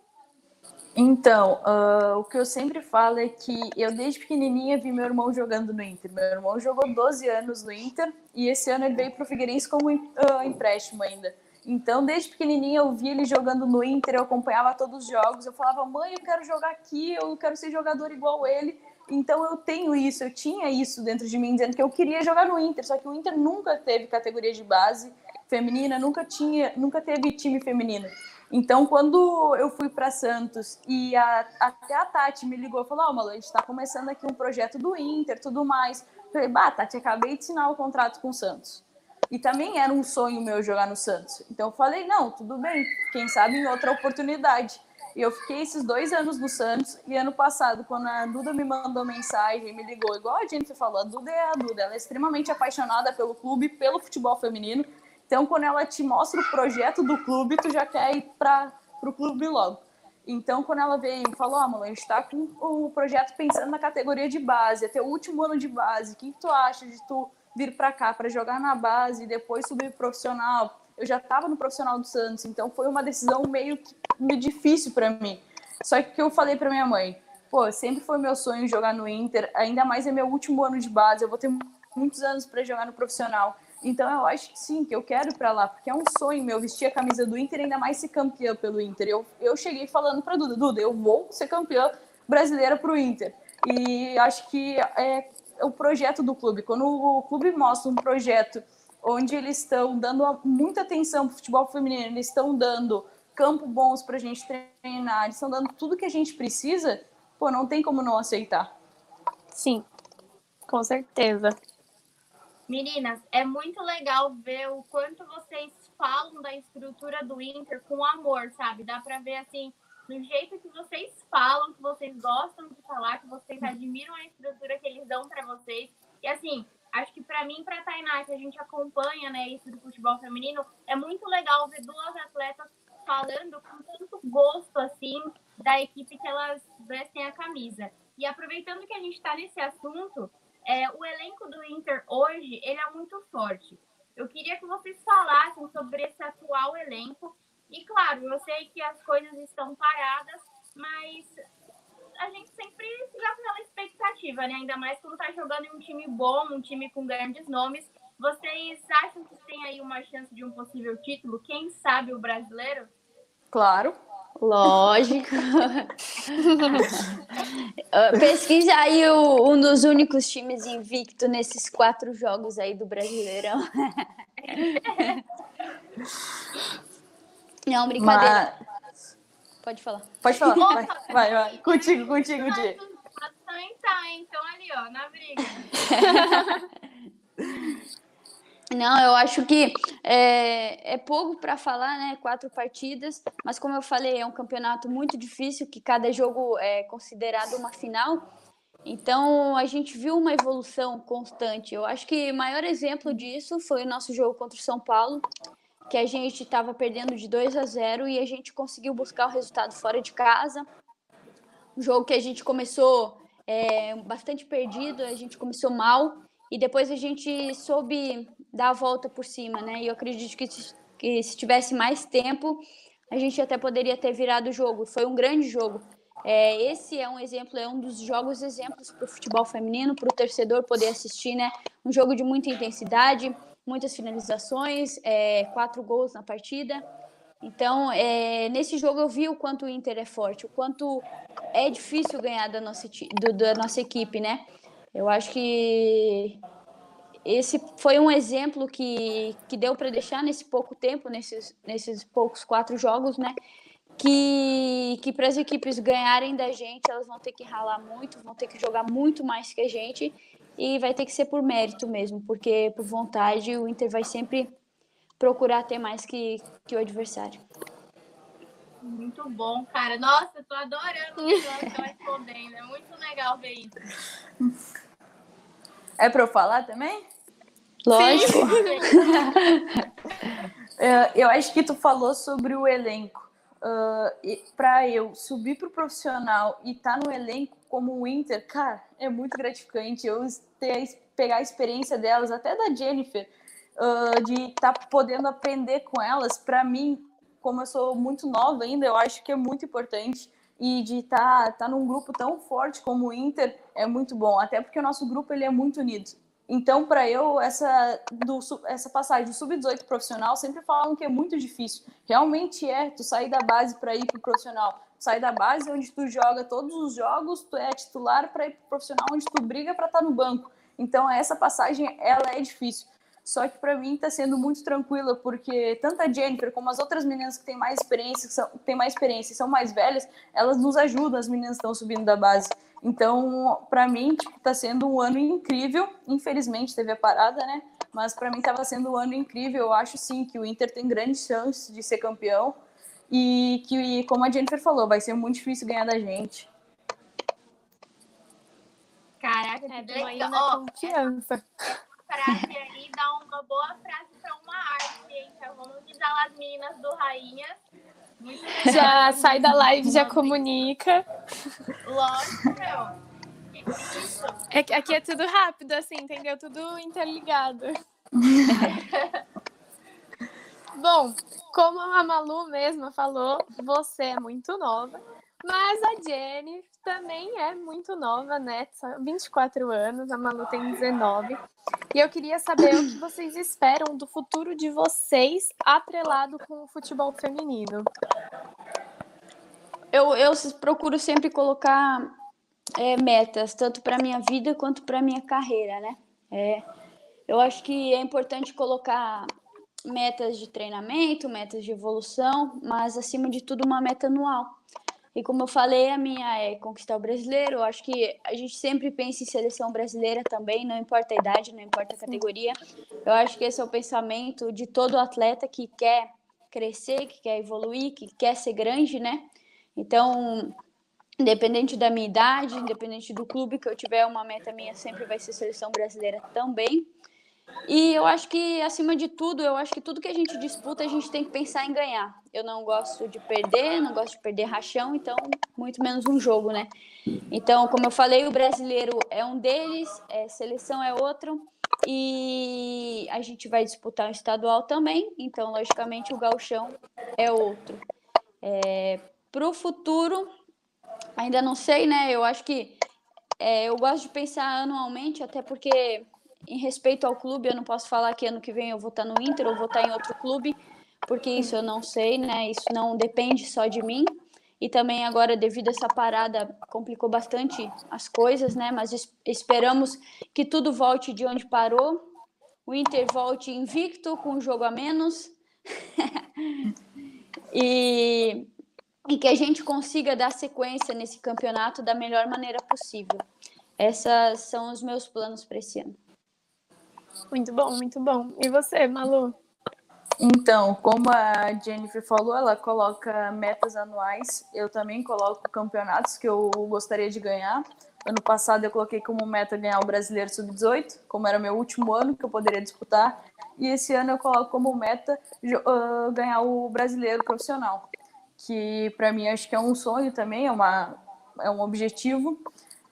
Então, uh, o que eu sempre falo é que eu desde pequenininha vi meu irmão jogando no Inter. Meu irmão jogou 12 anos no Inter e esse ano ele veio para o Figueirense como uh, empréstimo ainda. Então, desde pequenininha eu vi ele jogando no Inter, eu acompanhava todos os jogos, eu falava, mãe, eu quero jogar aqui, eu quero ser jogador igual ele. Então, eu tenho isso, eu tinha isso dentro de mim, dizendo que eu queria jogar no Inter, só que o Inter nunca teve categoria de base feminina, nunca tinha, nunca teve time feminino. Então, quando eu fui para Santos e a, até a Tati me ligou e falou: Ó, oh, Malu, a gente está começando aqui um projeto do Inter, tudo mais. Eu falei: Bah, Tati, acabei de assinar o contrato com o Santos. E também era um sonho meu jogar no Santos. Então, eu falei: Não, tudo bem, quem sabe em outra oportunidade. E eu fiquei esses dois anos no Santos. E ano passado, quando a Duda me mandou mensagem, me ligou, igual a gente falou: a Duda é a Duda, ela é extremamente apaixonada pelo clube, pelo futebol feminino. Então, quando ela te mostra o projeto do clube, tu já quer ir para o clube logo. Então, quando ela veio e falou, ah, mano, a gente está com o projeto pensando na categoria de base, até o último ano de base, o que, que tu acha de tu vir para cá para jogar na base e depois subir profissional? Eu já estava no profissional do Santos, então foi uma decisão meio, meio difícil para mim. Só que eu falei para minha mãe, pô, sempre foi meu sonho jogar no Inter, ainda mais é meu último ano de base, eu vou ter muitos anos para jogar no profissional. Então eu acho que sim, que eu quero para lá, porque é um sonho meu vestir a camisa do Inter, ainda mais ser campeã pelo Inter. Eu, eu cheguei falando para Duda, Duda, eu vou ser campeã brasileira para o Inter. E acho que é o projeto do clube. Quando o clube mostra um projeto onde eles estão dando muita atenção para o futebol feminino, eles estão dando campo bons para a gente treinar, eles estão dando tudo que a gente precisa, pô, não tem como não aceitar. Sim, com certeza. Meninas, é muito legal ver o quanto vocês falam da estrutura do Inter com amor, sabe? Dá pra ver assim, no jeito que vocês falam, que vocês gostam de falar, que vocês admiram a estrutura que eles dão para vocês. E assim, acho que para mim, para Tainá, que a gente acompanha, né, isso do futebol feminino, é muito legal ver duas atletas falando com tanto gosto assim da equipe que elas vestem a camisa. E aproveitando que a gente está nesse assunto, é, o elenco do Inter hoje ele é muito forte. Eu queria que vocês falassem sobre esse atual elenco. E claro, eu sei que as coisas estão paradas, mas a gente sempre fica aquela expectativa, né? Ainda mais quando tá jogando em um time bom, um time com grandes nomes. Vocês acham que tem aí uma chance de um possível título? Quem sabe o brasileiro? Claro. Lógico. Pesquisa aí o, um dos únicos times invicto nesses quatro jogos aí do Brasileirão. Não, brincadeira. Mas... Pode falar. Pode falar. Vai, vai, vai. Contigo, contigo, Di. Tá, então ali, ó, na briga. Não, eu acho que é, é pouco para falar, né? Quatro partidas, mas como eu falei, é um campeonato muito difícil, que cada jogo é considerado uma final. Então a gente viu uma evolução constante. Eu acho que o maior exemplo disso foi o nosso jogo contra o São Paulo, que a gente estava perdendo de 2 a 0 e a gente conseguiu buscar o resultado fora de casa. Um jogo que a gente começou é, bastante perdido, a gente começou mal e depois a gente soube dar a volta por cima, né? E eu acredito que, que se tivesse mais tempo, a gente até poderia ter virado o jogo. Foi um grande jogo. É, esse é um exemplo, é um dos jogos exemplos para o futebol feminino, para o torcedor poder assistir, né? Um jogo de muita intensidade, muitas finalizações, é, quatro gols na partida. Então, é, nesse jogo eu vi o quanto o Inter é forte, o quanto é difícil ganhar da nossa, do, da nossa equipe, né? Eu acho que esse foi um exemplo que, que deu para deixar nesse pouco tempo, nesses, nesses poucos quatro jogos, né? Que, que para as equipes ganharem da gente, elas vão ter que ralar muito, vão ter que jogar muito mais que a gente e vai ter que ser por mérito mesmo, porque por vontade o Inter vai sempre procurar ter mais que, que o adversário. Muito bom, cara. Nossa, eu tô adorando o que você tá respondendo. É muito legal ver isso. É para eu falar também? Lógico. É, eu acho que tu falou sobre o elenco. Uh, para eu subir para o profissional e estar tá no elenco como o Inter, cara, é muito gratificante. Eu ter, pegar a experiência delas, até da Jennifer, uh, de estar tá podendo aprender com elas, para mim, como eu sou muito nova ainda, eu acho que é muito importante. E de estar tá, tá num grupo tão forte como o Inter é muito bom, até porque o nosso grupo ele é muito unido. Então, para eu, essa, do, essa passagem do sub-18 profissional, sempre falam que é muito difícil. Realmente é, tu sair da base para ir para o profissional. Sair da base onde tu joga todos os jogos, tu é titular para ir para o profissional onde tu briga para estar tá no banco. Então, essa passagem, ela é difícil. Só que para mim está sendo muito tranquila, porque tanto a Jennifer como as outras meninas que têm mais experiência, que são, têm mais experiência e são mais velhas, elas nos ajudam, as meninas estão subindo da base. Então, para mim, está tipo, sendo um ano incrível. Infelizmente, teve a parada, né? Mas para mim estava sendo um ano incrível. Eu acho sim que o Inter tem grandes chances de ser campeão e que, como a Jennifer falou, vai ser muito difícil ganhar da gente. Caraca, é, que legal. confiança. Frase aí dá uma boa frase para uma arte, Então vamos avisar as meninas do Rainha. Já sai da live, já comunica. Lógico, É que aqui é tudo rápido, assim, entendeu? Tudo interligado. Bom, como a Malu mesma falou, você é muito nova, mas a Jenny também é muito nova, né? São 24 anos, a Malu tem 19. E eu queria saber o que vocês esperam do futuro de vocês atrelado com o futebol feminino. Eu, eu procuro sempre colocar é, metas, tanto para minha vida quanto para minha carreira, né? É, eu acho que é importante colocar metas de treinamento, metas de evolução, mas acima de tudo uma meta anual. E como eu falei, a minha é conquistar o brasileiro. Eu acho que a gente sempre pensa em seleção brasileira também, não importa a idade, não importa a categoria. Eu acho que esse é o pensamento de todo atleta que quer crescer, que quer evoluir, que quer ser grande, né? Então, independente da minha idade, independente do clube que eu tiver, uma meta minha sempre vai ser seleção brasileira também. E eu acho que, acima de tudo, eu acho que tudo que a gente disputa, a gente tem que pensar em ganhar. Eu não gosto de perder, não gosto de perder rachão, então, muito menos um jogo, né? Então, como eu falei, o brasileiro é um deles, é, seleção é outro, e a gente vai disputar o estadual também, então, logicamente, o galchão é outro. É, Para o futuro, ainda não sei, né? Eu acho que é, eu gosto de pensar anualmente, até porque em respeito ao clube, eu não posso falar que ano que vem eu vou estar no Inter ou vou estar em outro clube, porque isso eu não sei, né? Isso não depende só de mim. E também agora, devido a essa parada, complicou bastante as coisas, né? Mas esperamos que tudo volte de onde parou. O Inter volte invicto, com um jogo a menos. e, e que a gente consiga dar sequência nesse campeonato da melhor maneira possível. Esses são os meus planos para esse ano. Muito bom, muito bom. E você, Malu? Então, como a Jennifer falou, ela coloca metas anuais. Eu também coloco campeonatos que eu gostaria de ganhar. Ano passado eu coloquei como meta ganhar o Brasileiro Sub-18, como era meu último ano que eu poderia disputar. E esse ano eu coloco como meta uh, ganhar o Brasileiro Profissional, que para mim acho que é um sonho também, é, uma, é um objetivo.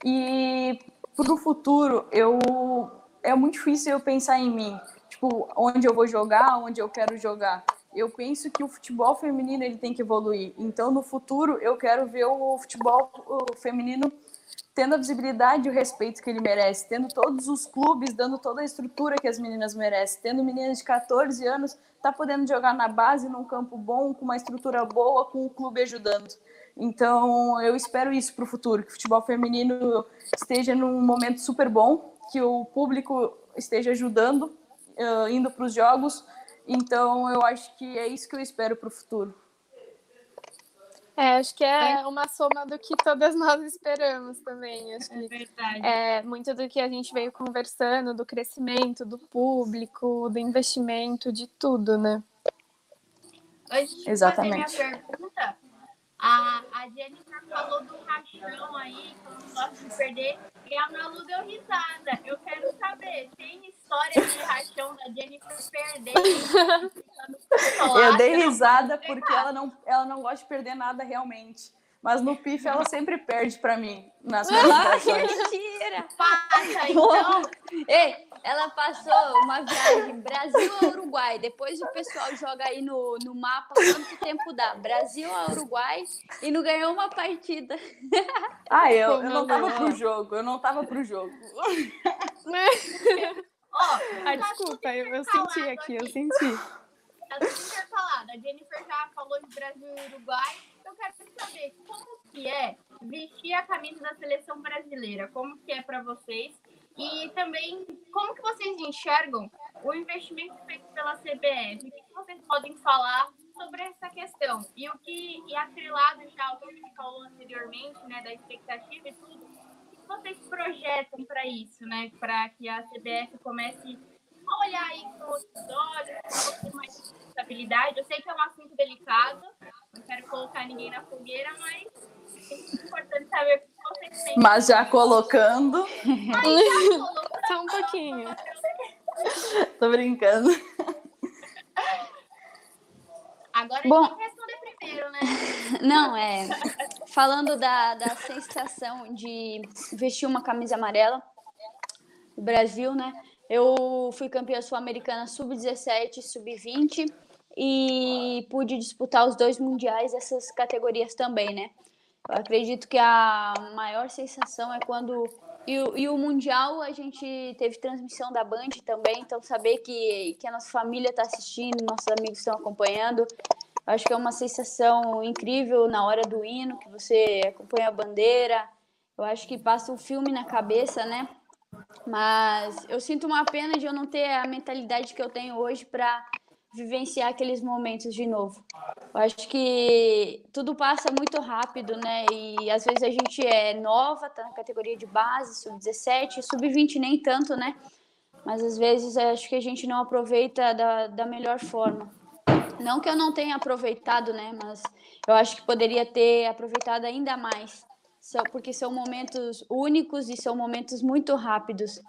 E para o futuro, eu é muito difícil eu pensar em mim, tipo, onde eu vou jogar, onde eu quero jogar. Eu penso que o futebol feminino ele tem que evoluir. Então, no futuro, eu quero ver o futebol feminino tendo a visibilidade e o respeito que ele merece, tendo todos os clubes dando toda a estrutura que as meninas merecem, tendo meninas de 14 anos tá podendo jogar na base num campo bom, com uma estrutura boa, com o clube ajudando. Então, eu espero isso para o futuro, que o futebol feminino esteja num momento super bom, que o público esteja ajudando, uh, indo para os jogos. Então, eu acho que é isso que eu espero para o futuro. É, acho que é uma soma do que todas nós esperamos também. Acho É que verdade. é muito do que a gente veio conversando, do crescimento, do público, do investimento, de tudo, né? Antes de Exatamente. fazer minha pergunta, a, a Jennifer falou do rachão aí, que eu não gosto de perder, e a Malu deu risada. Eu quero saber, tem história de rachão da Jennifer perder? Eu dei risada porque ela não, ela não gosta de perder nada realmente. Mas no PIF ela sempre perde para mim nas Ai, apresentações. mentira! Passa, então. Ei, ela passou uma viagem Brasil a Uruguai. Depois o pessoal joga aí no, no mapa quanto tempo dá. Brasil a Uruguai e não ganhou uma partida. Ah, eu, eu não tava pro jogo, eu não tava pro jogo. Ó, Ah, desculpa, eu, eu senti aqui, eu aqui. senti. Tá tudo intercalado. A Jennifer já falou de Brasil e Uruguai. Eu quero saber como que é vestir a camisa da seleção brasileira. Como que é para vocês? E também, como que vocês enxergam o investimento feito pela CBF? O que vocês podem falar sobre essa questão? E o que, e atrelado já ao que a gente falou anteriormente, né, da expectativa e tudo, o que vocês projetam para isso, né? Para que a CBF comece a olhar aí com outros olhos, com mais responsabilidade. Eu sei que é um assunto delicado, não quero colocar ninguém na fogueira, mas é importante saber o que vocês têm. Mas já colocando, Só um pouquinho. tô brincando. Agora Bom. a gente tem que responder primeiro, né? Não, é. Falando da, da sensação de vestir uma camisa amarela do Brasil, né? Eu fui campeã sul-americana sub-17, sub-20 e pude disputar os dois mundiais dessas categorias também, né? Eu acredito que a maior sensação é quando. E o, e o Mundial a gente teve transmissão da Band também, então saber que, que a nossa família está assistindo, nossos amigos estão acompanhando, acho que é uma sensação incrível na hora do hino, que você acompanha a bandeira. Eu acho que passa um filme na cabeça, né? Mas eu sinto uma pena de eu não ter a mentalidade que eu tenho hoje para vivenciar aqueles momentos de novo. Eu acho que tudo passa muito rápido, né? E às vezes a gente é nova, tá na categoria de base, sub-17, sub-20 nem tanto, né? Mas às vezes acho que a gente não aproveita da, da melhor forma. Não que eu não tenha aproveitado, né? Mas eu acho que poderia ter aproveitado ainda mais. Porque são momentos únicos e são momentos muito rápidos.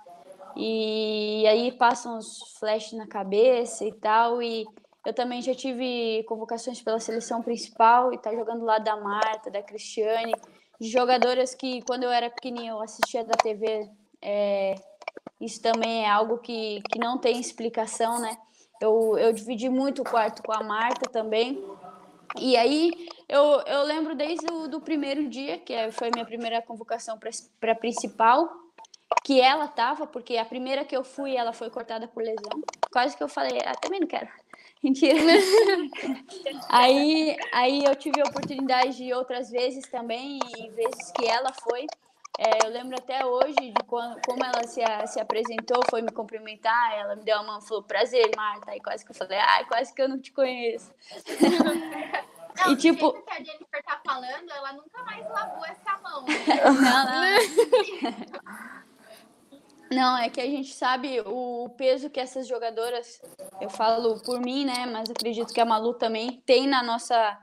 E aí passam os flashes na cabeça e tal. E eu também já tive convocações pela seleção principal e tá jogando lá da Marta, da Cristiane, de jogadoras que quando eu era pequenininha eu assistia da TV. É, isso também é algo que, que não tem explicação, né? Eu, eu dividi muito o quarto com a Marta também. E aí eu, eu lembro desde o do primeiro dia, que é- foi minha primeira convocação para a principal, que ela tava, porque a primeira que eu fui, ela foi cortada por lesão. Quase que eu falei, ah, também não quero. Mentira. aí, aí eu tive a oportunidade de outras vezes também, e vezes que ela foi. É, eu lembro até hoje de quando, como ela se, se apresentou, foi me cumprimentar, ela me deu a mão, falou, prazer, Marta. Aí quase que eu falei, ai, quase que eu não te conheço. Não, E, tipo- que a Jennifer tá falando, ela nunca mais lavou essa mão. Não, não. Não, é que a gente sabe o peso que essas jogadoras, eu falo por mim, né? Mas acredito que a Malu também tem na nossa,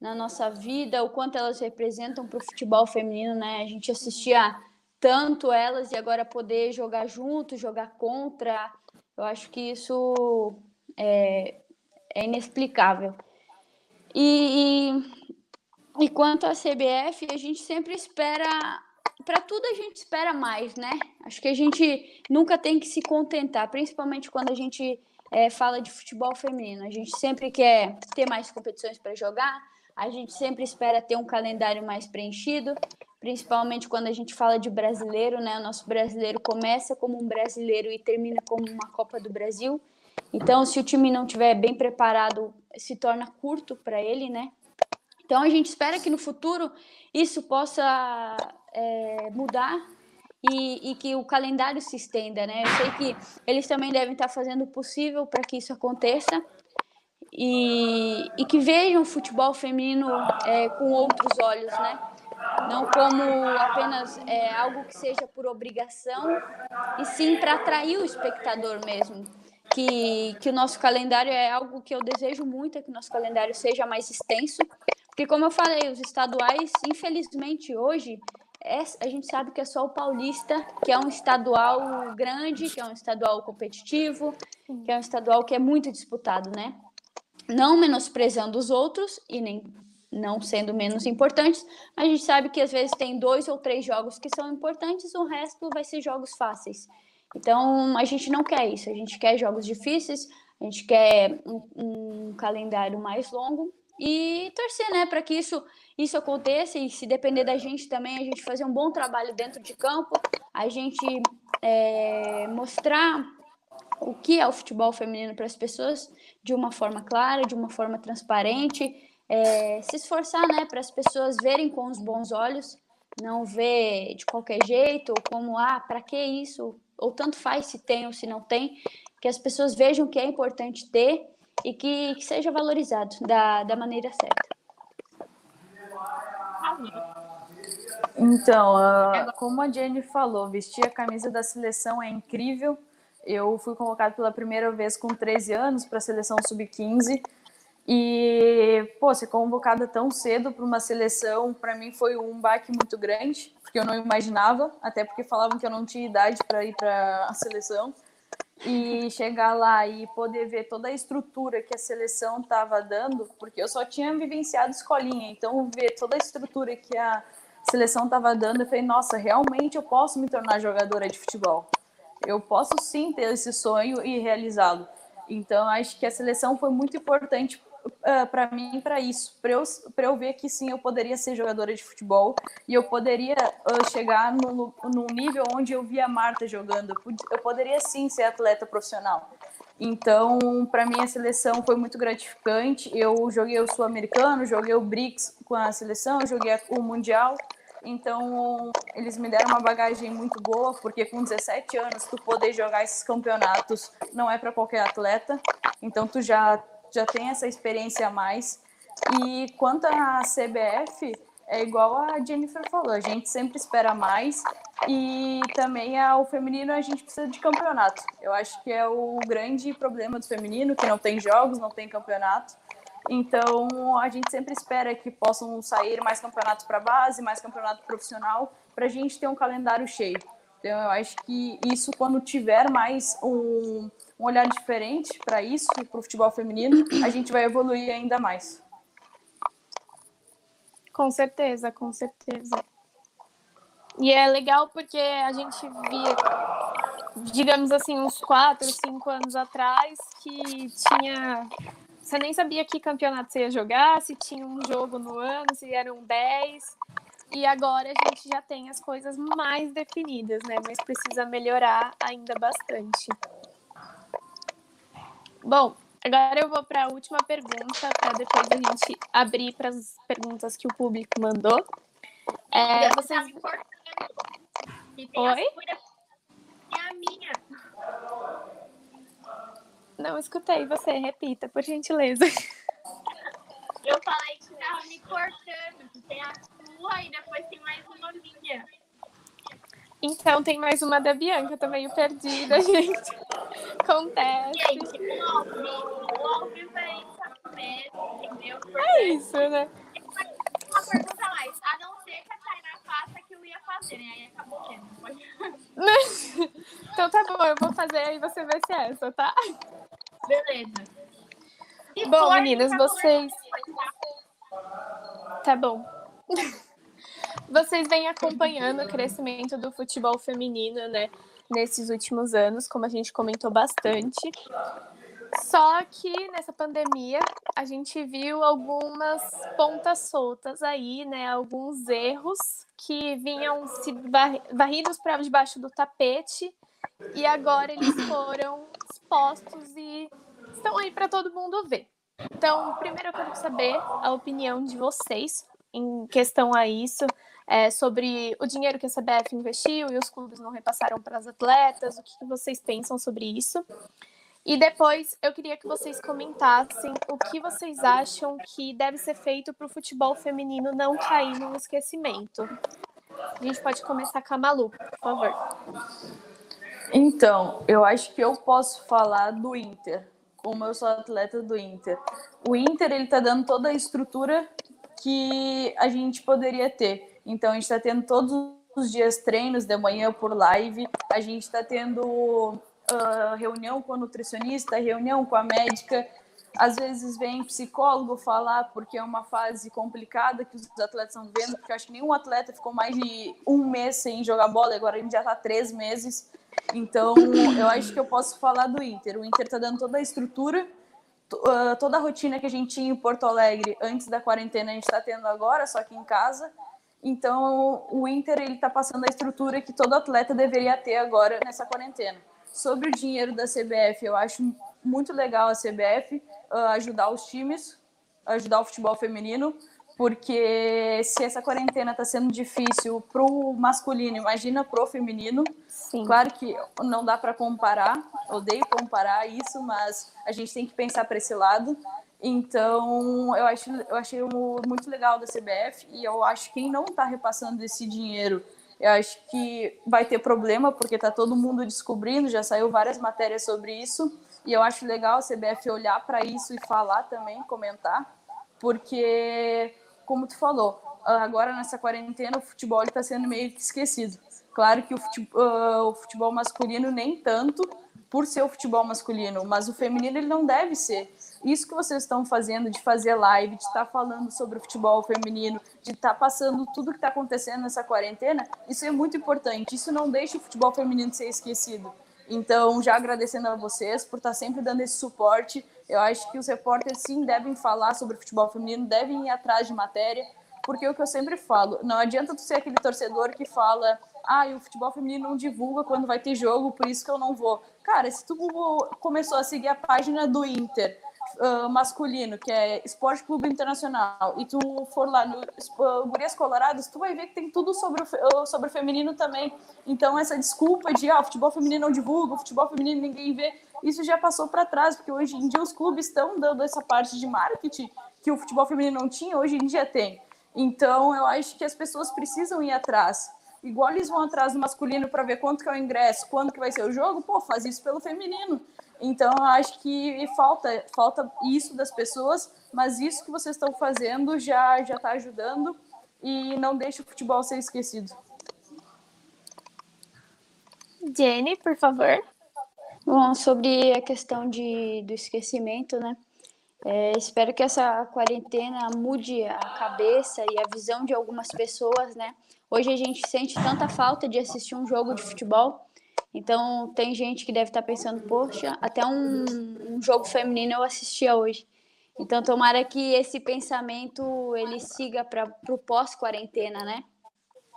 na nossa vida, o quanto elas representam para o futebol feminino, né? A gente assistia tanto elas e agora poder jogar junto, jogar contra, eu acho que isso é, é inexplicável. E, e, e quanto à CBF, a gente sempre espera para tudo a gente espera mais, né? Acho que a gente nunca tem que se contentar, principalmente quando a gente é, fala de futebol feminino. A gente sempre quer ter mais competições para jogar, a gente sempre espera ter um calendário mais preenchido, principalmente quando a gente fala de brasileiro, né? O nosso brasileiro começa como um brasileiro e termina como uma Copa do Brasil. Então, se o time não tiver bem preparado, se torna curto para ele, né? Então, a gente espera que no futuro isso possa é, mudar e, e, que o calendário se estenda, né? Eu sei que eles também devem estar fazendo o possível para que isso aconteça e, e que vejam o futebol feminino é, com outros olhos, né? Não como apenas é, algo que seja por obrigação, e sim para atrair o espectador mesmo. Que, que o nosso calendário é algo que eu desejo muito, é que o nosso calendário seja mais extenso, porque como eu falei, os estaduais, infelizmente hoje, é, a gente sabe que é só o Paulista, que é um estadual grande, que é um estadual competitivo, que é um estadual que é muito disputado, né? Não menosprezando os outros e nem não sendo menos importantes, a gente sabe que às vezes tem dois ou três jogos que são importantes, o resto vai ser jogos fáceis. Então a gente não quer isso, a gente quer jogos difíceis, a gente quer um, um calendário mais longo e torcer, né, para que isso isso aconteça e se depender da gente também, a gente fazer um bom trabalho dentro de campo, a gente é, mostrar o que é o futebol feminino para as pessoas de uma forma clara, de uma forma transparente, é, se esforçar, né, para as pessoas verem com os bons olhos, não ver de qualquer jeito, ou como, ah, para que isso? Ou tanto faz se tem ou se não tem, que as pessoas vejam que é importante ter e que, que seja valorizado da, da maneira certa. Então, uh, como a Jenny falou, vestir a camisa da seleção é incrível. Eu fui convocado pela primeira vez com 13 anos para a seleção sub-15. E, pô, ser convocada tão cedo para uma seleção, para mim foi um baque muito grande, porque eu não imaginava, até porque falavam que eu não tinha idade para ir para a seleção. E chegar lá e poder ver toda a estrutura que a seleção estava dando, porque eu só tinha vivenciado escolinha, então ver toda a estrutura que a seleção estava dando, eu falei, nossa, realmente eu posso me tornar jogadora de futebol. Eu posso sim ter esse sonho e realizá-lo. Então, acho que a seleção foi muito importante ah, para mim para isso, para eu, eu ver que sim, eu poderia ser jogadora de futebol e eu poderia uh, chegar no, nível onde eu via a Marta jogando. Eu poderia sim ser atleta profissional. Então, para mim, a seleção foi muito gratificante. Eu joguei o Sul-Americano, joguei o BRICS com a seleção, joguei o Mundial. Então, eles me deram uma bagagem muito boa, porque com 17 anos, tu poder jogar esses campeonatos não é para qualquer atleta. Então, tu já já tem essa experiência a mais. E quanto à CBF, é igual a Jennifer falou, a gente sempre espera mais e também ao feminino a gente precisa de campeonato. Eu acho que é o grande problema do feminino, que não tem jogos, não tem campeonato. Então a gente sempre espera que possam sair mais campeonatos para base, mais campeonato profissional, para a gente ter um calendário cheio. Então eu acho que isso quando tiver mais um, um olhar diferente para isso, para o futebol feminino, a gente vai evoluir ainda mais. Com certeza, com certeza. E é legal porque a gente via, digamos assim, uns quatro, cinco anos atrás, que tinha. Você nem sabia que campeonato você ia jogar, se tinha um jogo no ano, se eram dez. E agora a gente já tem as coisas mais definidas, né? Mas precisa melhorar ainda bastante. Bom, agora eu vou para a última pergunta, para depois a gente abrir para as perguntas que o público mandou. É, vocês... Oi? É a minha. Não escutei você, repita, por gentileza. Eu falei que estava me cortando, tem a sua e depois tem mais uma minha. Então tem mais uma da Bianca, tô meio perdida, gente. Acontece. Gente, o é isso mesmo, entendeu? Porque é isso, né? Uma pergunta mais, a não ser que a Tainá faça que eu ia fazerem, aí acabou o tempo. Pode... então tá bom, eu vou fazer e você vai ser essa, tá? Beleza. E Bom, meninas, tá vocês. conversando, Tá bom. Vocês vêm acompanhando o crescimento do futebol feminino, né? Nesses últimos anos, como a gente comentou bastante. Só que nessa pandemia a gente viu algumas pontas soltas aí, né? Alguns erros que vinham se var- varridos para debaixo do tapete e agora eles foram expostos e estão aí para todo mundo ver. Então, primeiro eu quero saber a opinião de vocês em questão a isso, é, sobre o dinheiro que a CBF investiu e os clubes não repassaram para as atletas, o que que vocês pensam sobre isso? E depois eu queria que vocês comentassem o que vocês acham que deve ser feito para o futebol feminino não cair no esquecimento. A gente pode começar com a Malu, por favor. Então, eu acho que eu posso falar do Inter, como eu sou atleta do Inter. O Inter, ele tá dando toda a estrutura que a gente poderia ter. Então, a gente está tendo todos os dias treinos de manhã por live, a gente está tendo ah, reunião com a nutricionista, reunião com a médica. Às vezes vem psicólogo falar porque é uma fase complicada que os atletas estão vivendo, porque acho que nenhum atleta ficou mais de um mês sem jogar bola, agora a gente já está três meses. Então, eu acho que eu posso falar do Inter. O Inter está dando toda a estrutura, ah, toda a rotina que a gente tinha em Porto Alegre antes da quarentena, a gente está tendo agora, só que em casa. Então, o Inter ele está passando a estrutura que todo atleta deveria ter agora nessa quarentena. Sobre o dinheiro da CBF, eu acho muito legal a CBF ah, ajudar os times, ajudar o futebol feminino, porque se essa quarentena está sendo difícil para o masculino, imagina para o feminino. Sim. Claro que não dá para comparar, odeio comparar isso, mas a gente tem que pensar para esse lado. Então, eu acho eu achei muito legal da CBF e eu acho que quem não está repassando esse dinheiro, eu acho que vai ter problema porque está todo mundo descobrindo, já saiu várias matérias sobre isso e eu acho legal a CBF olhar para isso e falar também, comentar, porque como tu falou, agora nessa quarentena o futebol está sendo meio que esquecido. Claro que o futebol, o futebol masculino nem tanto, por ser o futebol masculino, mas o feminino ele não deve ser. Isso que vocês estão fazendo de fazer live, de estar falando sobre o futebol feminino, de estar passando tudo que está acontecendo nessa quarentena, isso é muito importante. Isso não deixa o futebol feminino ser esquecido. Então, já agradecendo a vocês por estar sempre dando esse suporte. Eu acho que os repórteres sim devem falar sobre o futebol feminino, devem ir atrás de matéria, porque é o que eu sempre falo, não adianta tu ser aquele torcedor que fala, ah, o futebol feminino não divulga quando vai ter jogo, por isso que eu não vou. Cara, se tu começou a seguir a página do Inter uh, masculino, que é Esporte Clube Internacional, e tu for lá no uh, Gurias Coloradas, tu vai ver que tem tudo sobre o, uh, sobre o feminino também. Então, essa desculpa de, ah, futebol feminino não divulga, futebol feminino ninguém vê, isso já passou para trás, porque hoje em dia os clubes estão dando essa parte de marketing que o futebol feminino não tinha, hoje em dia tem. Então, eu acho que as pessoas precisam ir atrás. Igual eles vão atrás do masculino para ver quanto que é o ingresso, quando que vai ser o jogo, pô, faz isso pelo feminino. Então, eu acho que falta, falta isso das pessoas, mas isso que vocês estão fazendo já já está ajudando e não deixa o futebol ser esquecido. Jenny, por favor. Bom, sobre a questão de, do esquecimento, né? É, espero que essa quarentena mude a cabeça e a visão de algumas pessoas, né? Hoje a gente sente tanta falta de assistir um jogo de futebol. Então, tem gente que deve estar pensando, poxa, até um, um jogo feminino eu assistia hoje. Então, tomara que esse pensamento ele siga para o pós-quarentena, né?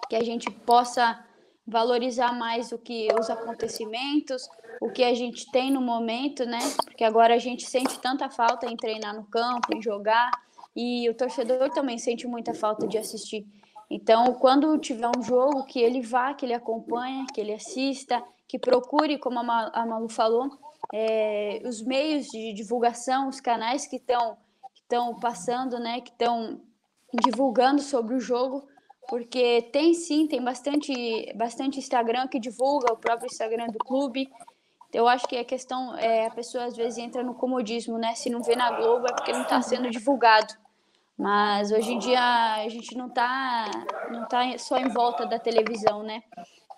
Que a gente possa valorizar mais o que os acontecimentos, o que a gente tem no momento, né? Porque agora a gente sente tanta falta em treinar no campo, em jogar, e o torcedor também sente muita falta de assistir. Então, quando tiver um jogo, que ele vá, que ele acompanhe, que ele assista, que procure, como a Ma- a Malu falou, é, os meios de divulgação, os canais que estão passando, né? Que estão divulgando sobre o jogo, porque tem sim, tem bastante, bastante Instagram que divulga, o próprio Instagram do clube. Eu acho que a questão é a pessoa às vezes entra no comodismo, né? Se não vê na Globo é porque não está sendo divulgado. Mas hoje em dia a gente não está não tá só em volta da televisão, né?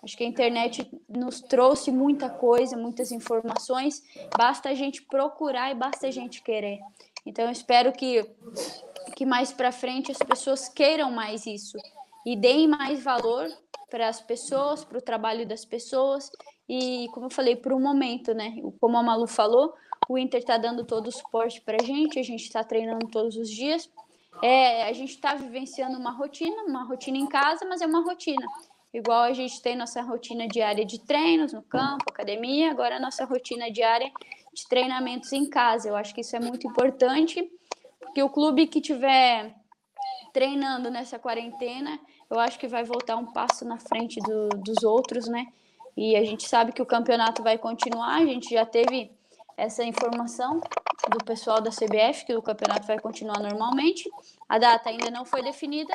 Acho que a internet nos trouxe muita coisa, muitas informações. Basta a gente procurar e basta a gente querer. Então eu espero que que mais para frente as pessoas queiram mais isso e deem mais valor para as pessoas, para o trabalho das pessoas e, como eu falei, para o momento, né? Como a Malu falou, o Inter está dando todo o suporte para a gente, a gente está treinando todos os dias. É, a gente está vivenciando uma rotina, uma rotina em casa, mas é uma rotina. Igual a gente tem nossa rotina diária de treinos no campo, academia, agora nossa rotina diária de treinamentos em casa. Eu acho que isso é muito importante, porque o clube que tiver treinando nessa quarentena, eu acho que vai voltar um passo na frente do, dos outros, né? E a gente sabe que o campeonato vai continuar, a gente já teve essa informação do pessoal da CBF, que o campeonato vai continuar normalmente. A data ainda não foi definida,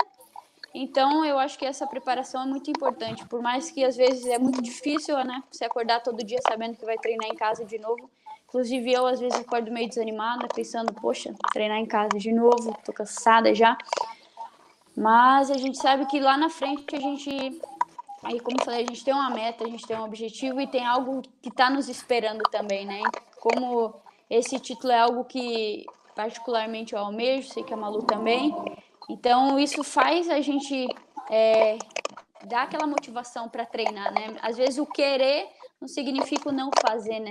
então eu acho que essa preparação é muito importante, por mais que às vezes é muito difícil, né? Você acordar todo dia sabendo que vai treinar em casa de novo. Inclusive eu às vezes acordo meio desanimada, pensando, poxa, treinar em casa de novo, tô cansada já. Mas a gente sabe que lá na frente a gente Aí, como eu falei, a gente tem uma meta, a gente tem um objetivo e tem algo que está nos esperando também, né? Como esse título é algo que particularmente eu almejo, sei que a Malu também. Então, isso faz a gente é, dar aquela motivação para treinar, né? Às vezes o querer não significa o não fazer, né?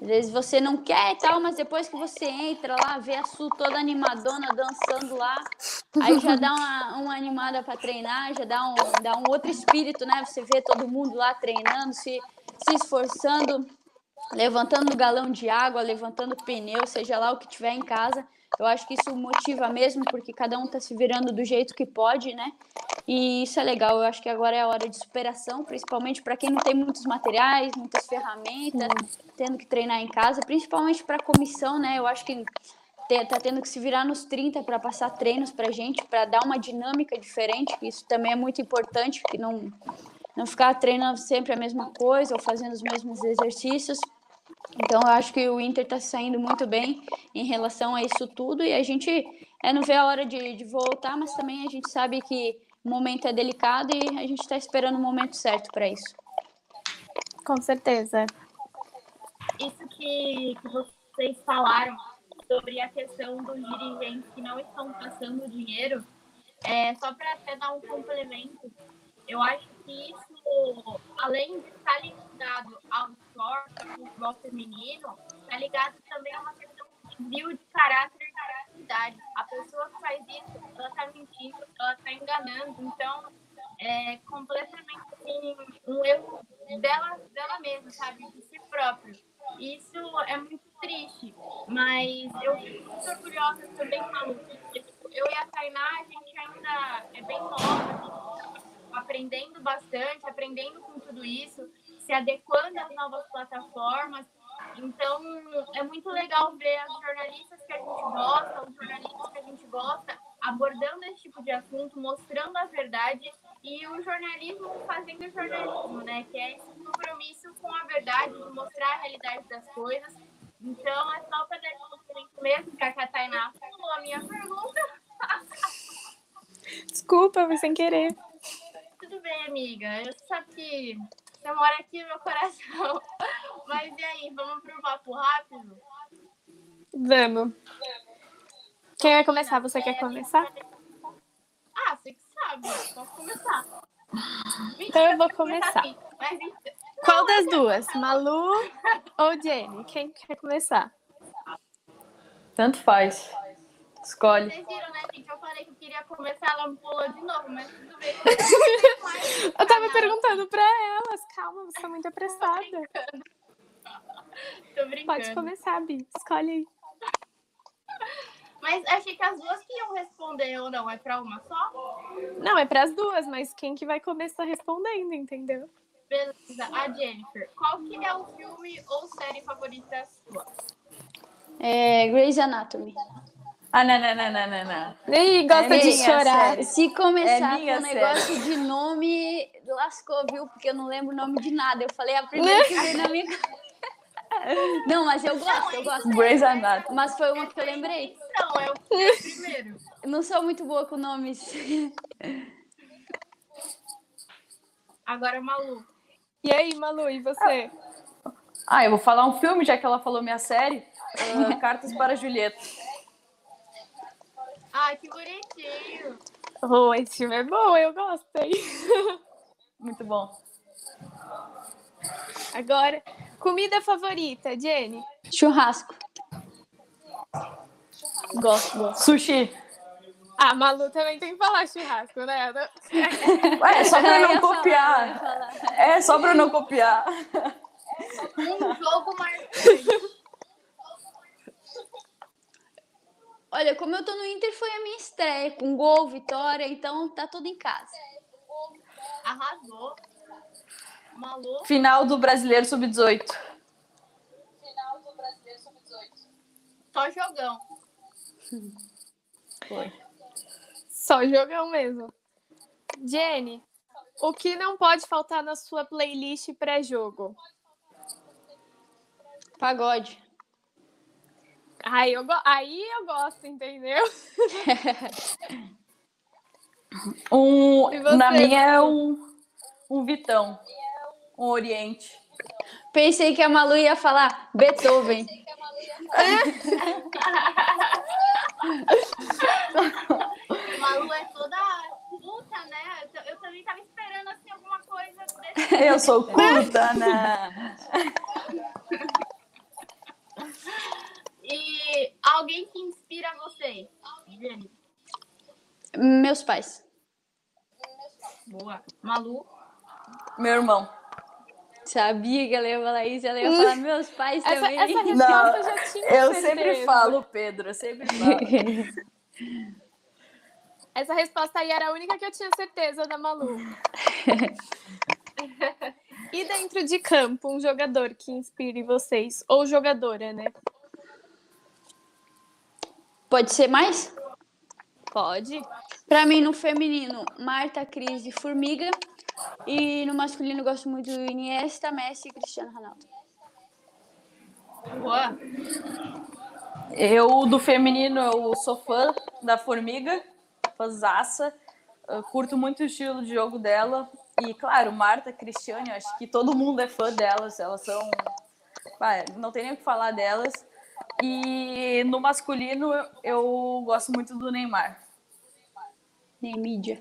Às vezes você não quer e tal, mas depois que você entra lá, vê a Su toda animadona dançando lá, aí já dá uma, uma animada para treinar, já dá um, dá um outro espírito, né? Você vê todo mundo lá treinando, se, se esforçando, levantando galão de água, levantando pneu, seja lá o que tiver em casa. Eu acho que isso motiva mesmo, porque cada um está se virando do jeito que pode, né? E isso é legal. Eu acho que agora é a hora de superação, principalmente para quem não tem muitos materiais, muitas ferramentas, tendo que treinar em casa, principalmente para a comissão, né? Eu acho que tá tendo que se virar nos 30 para passar treinos para gente, para dar uma dinâmica diferente, que isso também é muito importante, que não não ficar treinando sempre a mesma coisa ou fazendo os mesmos exercícios, então, eu acho que o Inter está saindo muito bem em relação a isso tudo e a gente é, não vê a hora de, de voltar, mas também a gente sabe que o momento é delicado e a gente está esperando o momento certo para isso. Com certeza. Isso que, que vocês falaram sobre a questão dos dirigentes que não estão passando dinheiro, é, só para até dar um complemento, eu acho que isso, além de estar ligado ao esporte, ao futebol feminino, está ligado também a uma questão desvio de caráter e caráteridade. A pessoa que faz isso, ela está mentindo, ela está enganando. Então, é completamente assim, um erro dela, dela mesma, sabe? De si próprio. Isso é muito triste, mas eu fico muito orgulhosa também, Malu. Eu e a Tainá, a gente ainda é bem nova, aprendendo bastante, aprendendo com tudo isso, se adequando às novas plataformas. Então, é muito legal ver as jornalistas que a gente gosta, os jornalistas que a gente gosta, abordando esse tipo de assunto, mostrando a verdade e o jornalismo fazendo jornalismo, né? Que é esse compromisso com a verdade, de mostrar a realidade das coisas. Então, é só para dar esse mesmo, que a Catainá falou a minha pergunta. Desculpa, foi sem querer bem, amiga. Eu sabe que você mora aqui no meu coração. Mas e aí, vamos pro papo rápido? Vamos. Quem vai começar? Você quer começar? Ah, você que sabe. Posso começar. Então eu vou começar. Qual das duas? Malu ou Jenny? Quem quer começar? Tanto faz. Escolhe. Vocês viram, né, gente? Eu falei que eu queria começar, ela me pulou de novo, mas tudo bem. eu tava perguntando pra elas. Calma, você tá muito apressada. Tô brincando. Pode começar, Bi. Escolhe aí. Mas achei que as duas que iam responder ou não. É pra uma só? Não, é pras duas, mas quem que vai começar respondendo, entendeu? Beleza. A Jennifer, qual que é o filme ou série favorita sua? É Grey's Anatomy. Ah, não, não, não, não, não, não. Ih, gosta é de chorar. Série. Se começar é com um negócio de nome, lascou, viu? Porque eu não lembro o nome de nada. Eu falei a primeira que veio na minha Não, mas eu gosto, eu gosto. Grey's Anatomy. Mas foi uma que eu lembrei. então, eu fui primeiro. Não sou muito boa com nomes. Agora, Malu. E aí, Malu, e você? Ah, eu vou falar um filme, já que ela falou minha série. Uh, Cartas para Julieta. Ai, que bonitinho. Oh, esse filme é bom, eu gostei. Muito bom. Agora, comida favorita, Jenny? Churrasco. Gosto, gosto. Sushi. Ah, Malu também tem que falar churrasco, né? Ué, só pra Eu não copiar. falar. É, só pra não copiar. Um jogo marcante. Olha, como eu tô no Inter, foi a minha estreia, com gol, vitória, então tá tudo em casa. Arrasou. Malu. Final do Brasileiro Sub-18. Só jogão. Só jogão mesmo. Jenny, o que não pode faltar na sua playlist pré-jogo? Pagode. Aí eu, go- aí eu gosto, entendeu? Um, na minha é um, um Vitão. Um Oriente. Pensei que a Malu ia falar Beethoven. Malu é toda puta, né? Eu também tava esperando assim alguma coisa desse. Eu sou culta, né? E alguém que inspira vocês? Jenny. Meus pais. Boa. Malu. Meu irmão. Sabia que ela ia falar isso, ela ia falar meus pais Essa, também. essa resposta Não, eu já tinha Eu sempre falo, Pedro. Eu sempre falo. Essa resposta aí era a única que eu tinha certeza da Malu. e dentro de campo, um jogador que inspire vocês? Ou jogadora, né? Pode ser mais? Pode. Pra mim, no feminino, Marta, Cris e Formiga. E no masculino, eu gosto muito do Iniesta, Messi e Cristiano Ronaldo. Boa. Eu, do feminino, eu sou fã da Formiga, fãzaça. Curto muito o estilo de jogo dela. E, claro, Marta, Cristiane, acho que todo mundo é fã delas. Elas são. Não tem nem o que falar delas. E no masculino, eu, gosto muito do Neymar. Nem mídia.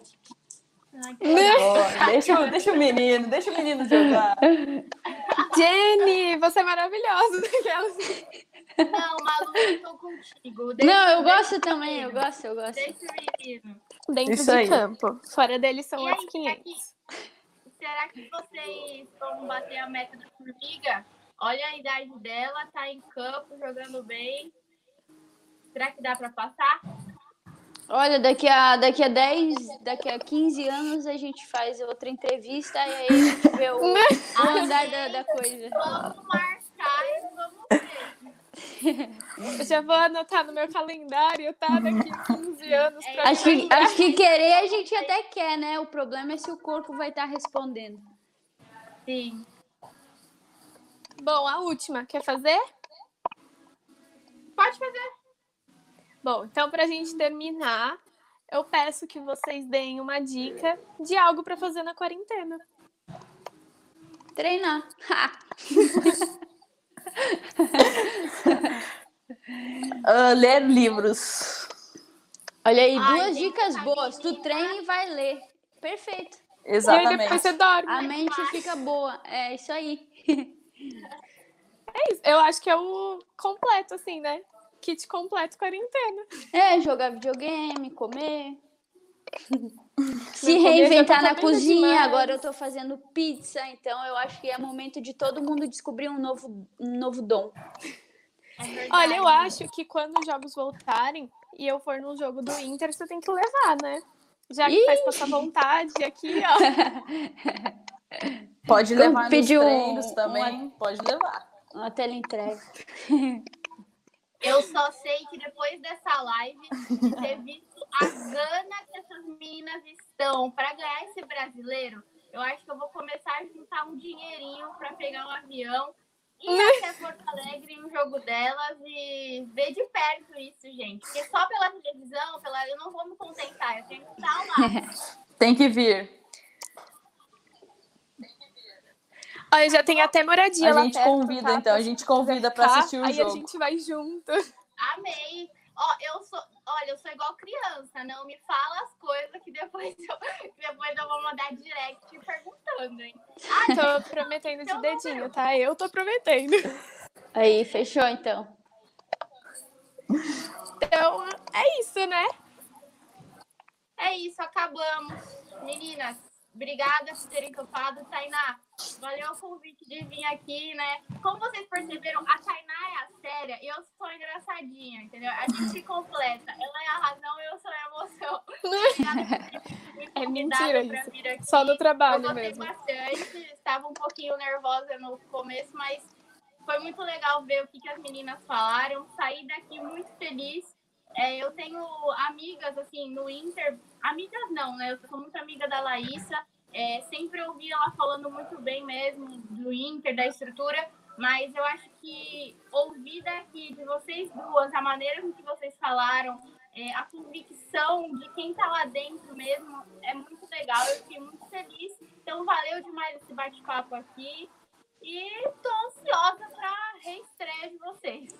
Ai, que Ó, deixa, o- deixa o menino, deixa o menino jogar. Jenny, você é maravilhosa. Não, Malu, eu tô contigo. Deixa- Não, eu gosto também, eu gosto, eu gosto. Deixa o menino. Dentro Isso de aí. campo. Fora deles são E aí, os 500. Será que vocês vão bater a meta da formiga? Olha a idade dela, tá em campo, jogando bem. Será que dá pra passar? Olha, daqui a, daqui a 10, daqui a 15 anos a gente faz outra entrevista e aí a gente vê o, o andar da, da coisa. Vamos marcar e vamos ver. Eu já vou anotar no meu calendário, tá? Daqui a 15 anos. Pra Acho que, acho que querer a gente até quer, né? O problema é se o corpo vai estar respondendo. Sim. Bom, a última. Quer fazer? Pode fazer. Bom, então pra gente terminar, eu peço que vocês deem uma dica de algo pra fazer na quarentena. Treinar. Ah, ler livros. Olha aí, Ai, duas dicas a boas. Tu treina e vai ler. Perfeito. E aí Exatamente. depois você dorme. A mente fica boa. É isso aí. É isso. Eu acho que é o completo, assim, né? Kit completo quarentena. É, jogar videogame, comer. Se reinventar na cozinha. demais. Agora eu tô fazendo pizza, então eu acho que é momento de todo mundo descobrir um novo, um novo dom. É. Olha, eu acho que quando os jogos voltarem e eu for num jogo do Inter, você tem que levar, né? Já que faz passar vontade aqui, ó. Pode levar nos pedir um- treinos também. Pode levar. Uma tela entrega. Eu só sei que depois dessa live, de ter visto a gana que essas meninas estão para ganhar esse brasileiro, eu acho que eu vou começar a juntar um dinheirinho para pegar um avião ir até Porto Alegre no jogo delas e ver de perto isso, gente. Porque só pela televisão, pela... eu não vou me contentar, eu tenho que estar lá. Tem que vir. Olha, já tem até moradia A lá gente perto, convida, tá? então. A gente convida pra Tá? assistir o Aí jogo. a gente vai junto. Amei. Ó, eu sou, olha, eu sou igual criança, não me fala as coisas que depois eu, depois eu vou mandar direct perguntando, hein? Tô prometendo de dedinho, tá? Eu tô prometendo. Aí, fechou então. Então, é isso, né? É isso, acabamos. Meninas, obrigada por terem topado. Tainá, valeu o convite de vir aqui, né? Como vocês perceberam, a Tainá é a séria e eu sou engraçadinha, entendeu? A gente se completa. Ela é a razão e eu sou a emoção. É mentira isso. vir aqui. Só no Eu trabalho gostei mesmo. bastante, estava um pouquinho nervosa no começo, mas foi muito legal ver o que, que as meninas falaram. Saí daqui muito feliz. É, eu tenho amigas, assim, no Inter. Amigas não, né? Eu sou muito amiga da Laísa. É, sempre ouvi ela falando muito bem mesmo do Inter, da estrutura. Mas eu acho que ouvir daqui de vocês duas, a maneira com que vocês falaram, é, a convicção de quem tá lá dentro mesmo, é muito legal. Eu fiquei muito feliz. Então, valeu demais esse bate-papo aqui. E tô ansiosa pra reestreia de vocês.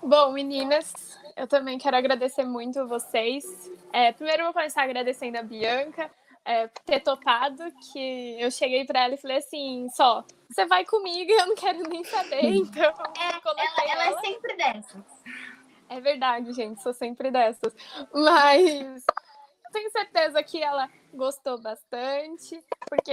Bom, meninas, eu também quero agradecer muito vocês. É, primeiro, vou começar agradecendo a Bianca é, ter topado, que eu cheguei para ela e falei assim, só, você vai comigo eu não quero nem saber, então É, ela, ela ela. é sempre dessas. É verdade, gente, sou sempre dessas. Mas tenho certeza que ela gostou bastante, porque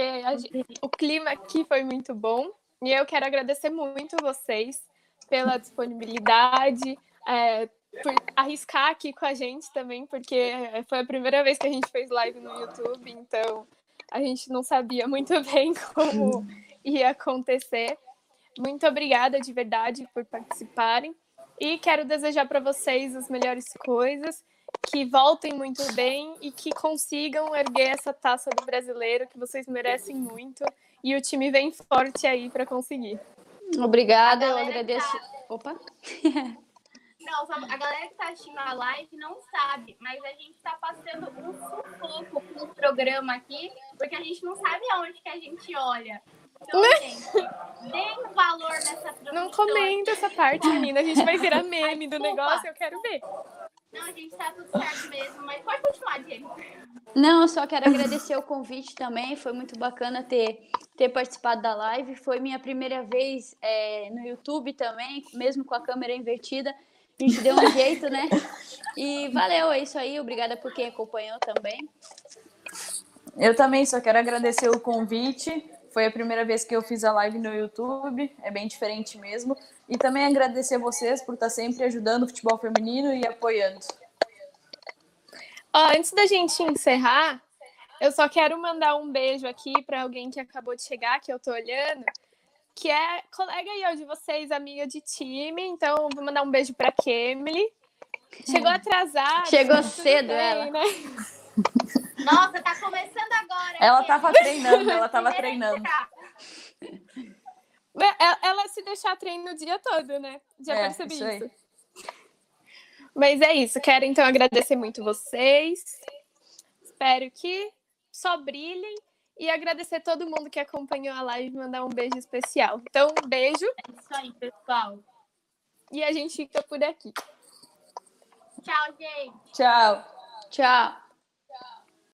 o clima aqui foi muito bom. E eu quero agradecer muito vocês pela disponibilidade, é, por arriscar aqui com a gente também, porque foi a primeira vez que a gente fez live no YouTube, então a gente não sabia muito bem como ia acontecer. Muito obrigada de verdade por participarem. E quero desejar para vocês as melhores coisas, que voltem muito bem e que consigam erguer essa taça do brasileiro, que vocês merecem muito. E o time vem forte aí para conseguir. Obrigada, eu agradeço. Opa! Não, só a galera que tá assistindo a live não sabe, mas a gente tá passando um sufoco com o programa aqui, porque a gente não sabe aonde que a gente olha. Então, gente, deem valor nessa transmissão. Não comenta essa parte, menina. A gente vai virar meme do negócio, eu quero ver. Não, gente, tá tudo certo mesmo, mas pode continuar, Diego. Não, eu só quero agradecer o convite também. Foi muito bacana ter, ter participado da live. Foi minha primeira vez é, no YouTube também, mesmo com a câmera invertida. A gente deu um jeito, né? E valeu, é isso aí. Obrigada por quem acompanhou também. Eu também só quero agradecer o convite. Foi a primeira vez que eu fiz a live no YouTube, é bem diferente mesmo. E também agradecer vocês por estar sempre ajudando o futebol feminino e apoiando. Ó, antes da gente encerrar, eu só quero mandar um beijo aqui para alguém que acabou de chegar, que eu tô olhando, que é colega aí ó, de vocês, amiga de time. Então, vou mandar um beijo para Kemily. Chegou atrasada. Chegou cedo bem, ela. Né? Nossa, tá começando agora. Ela gente. tava treinando, ela tava treinando. Ela, ela se deixar treino o dia todo, né? Já É, percebi isso isso. Mas é isso. Quero então agradecer muito vocês. Espero que só brilhem e agradecer todo mundo que acompanhou a live e mandar um beijo especial. Então, um beijo É isso aí, pessoal. e a gente fica por aqui. Tchau, gente. Tchau. Tchau.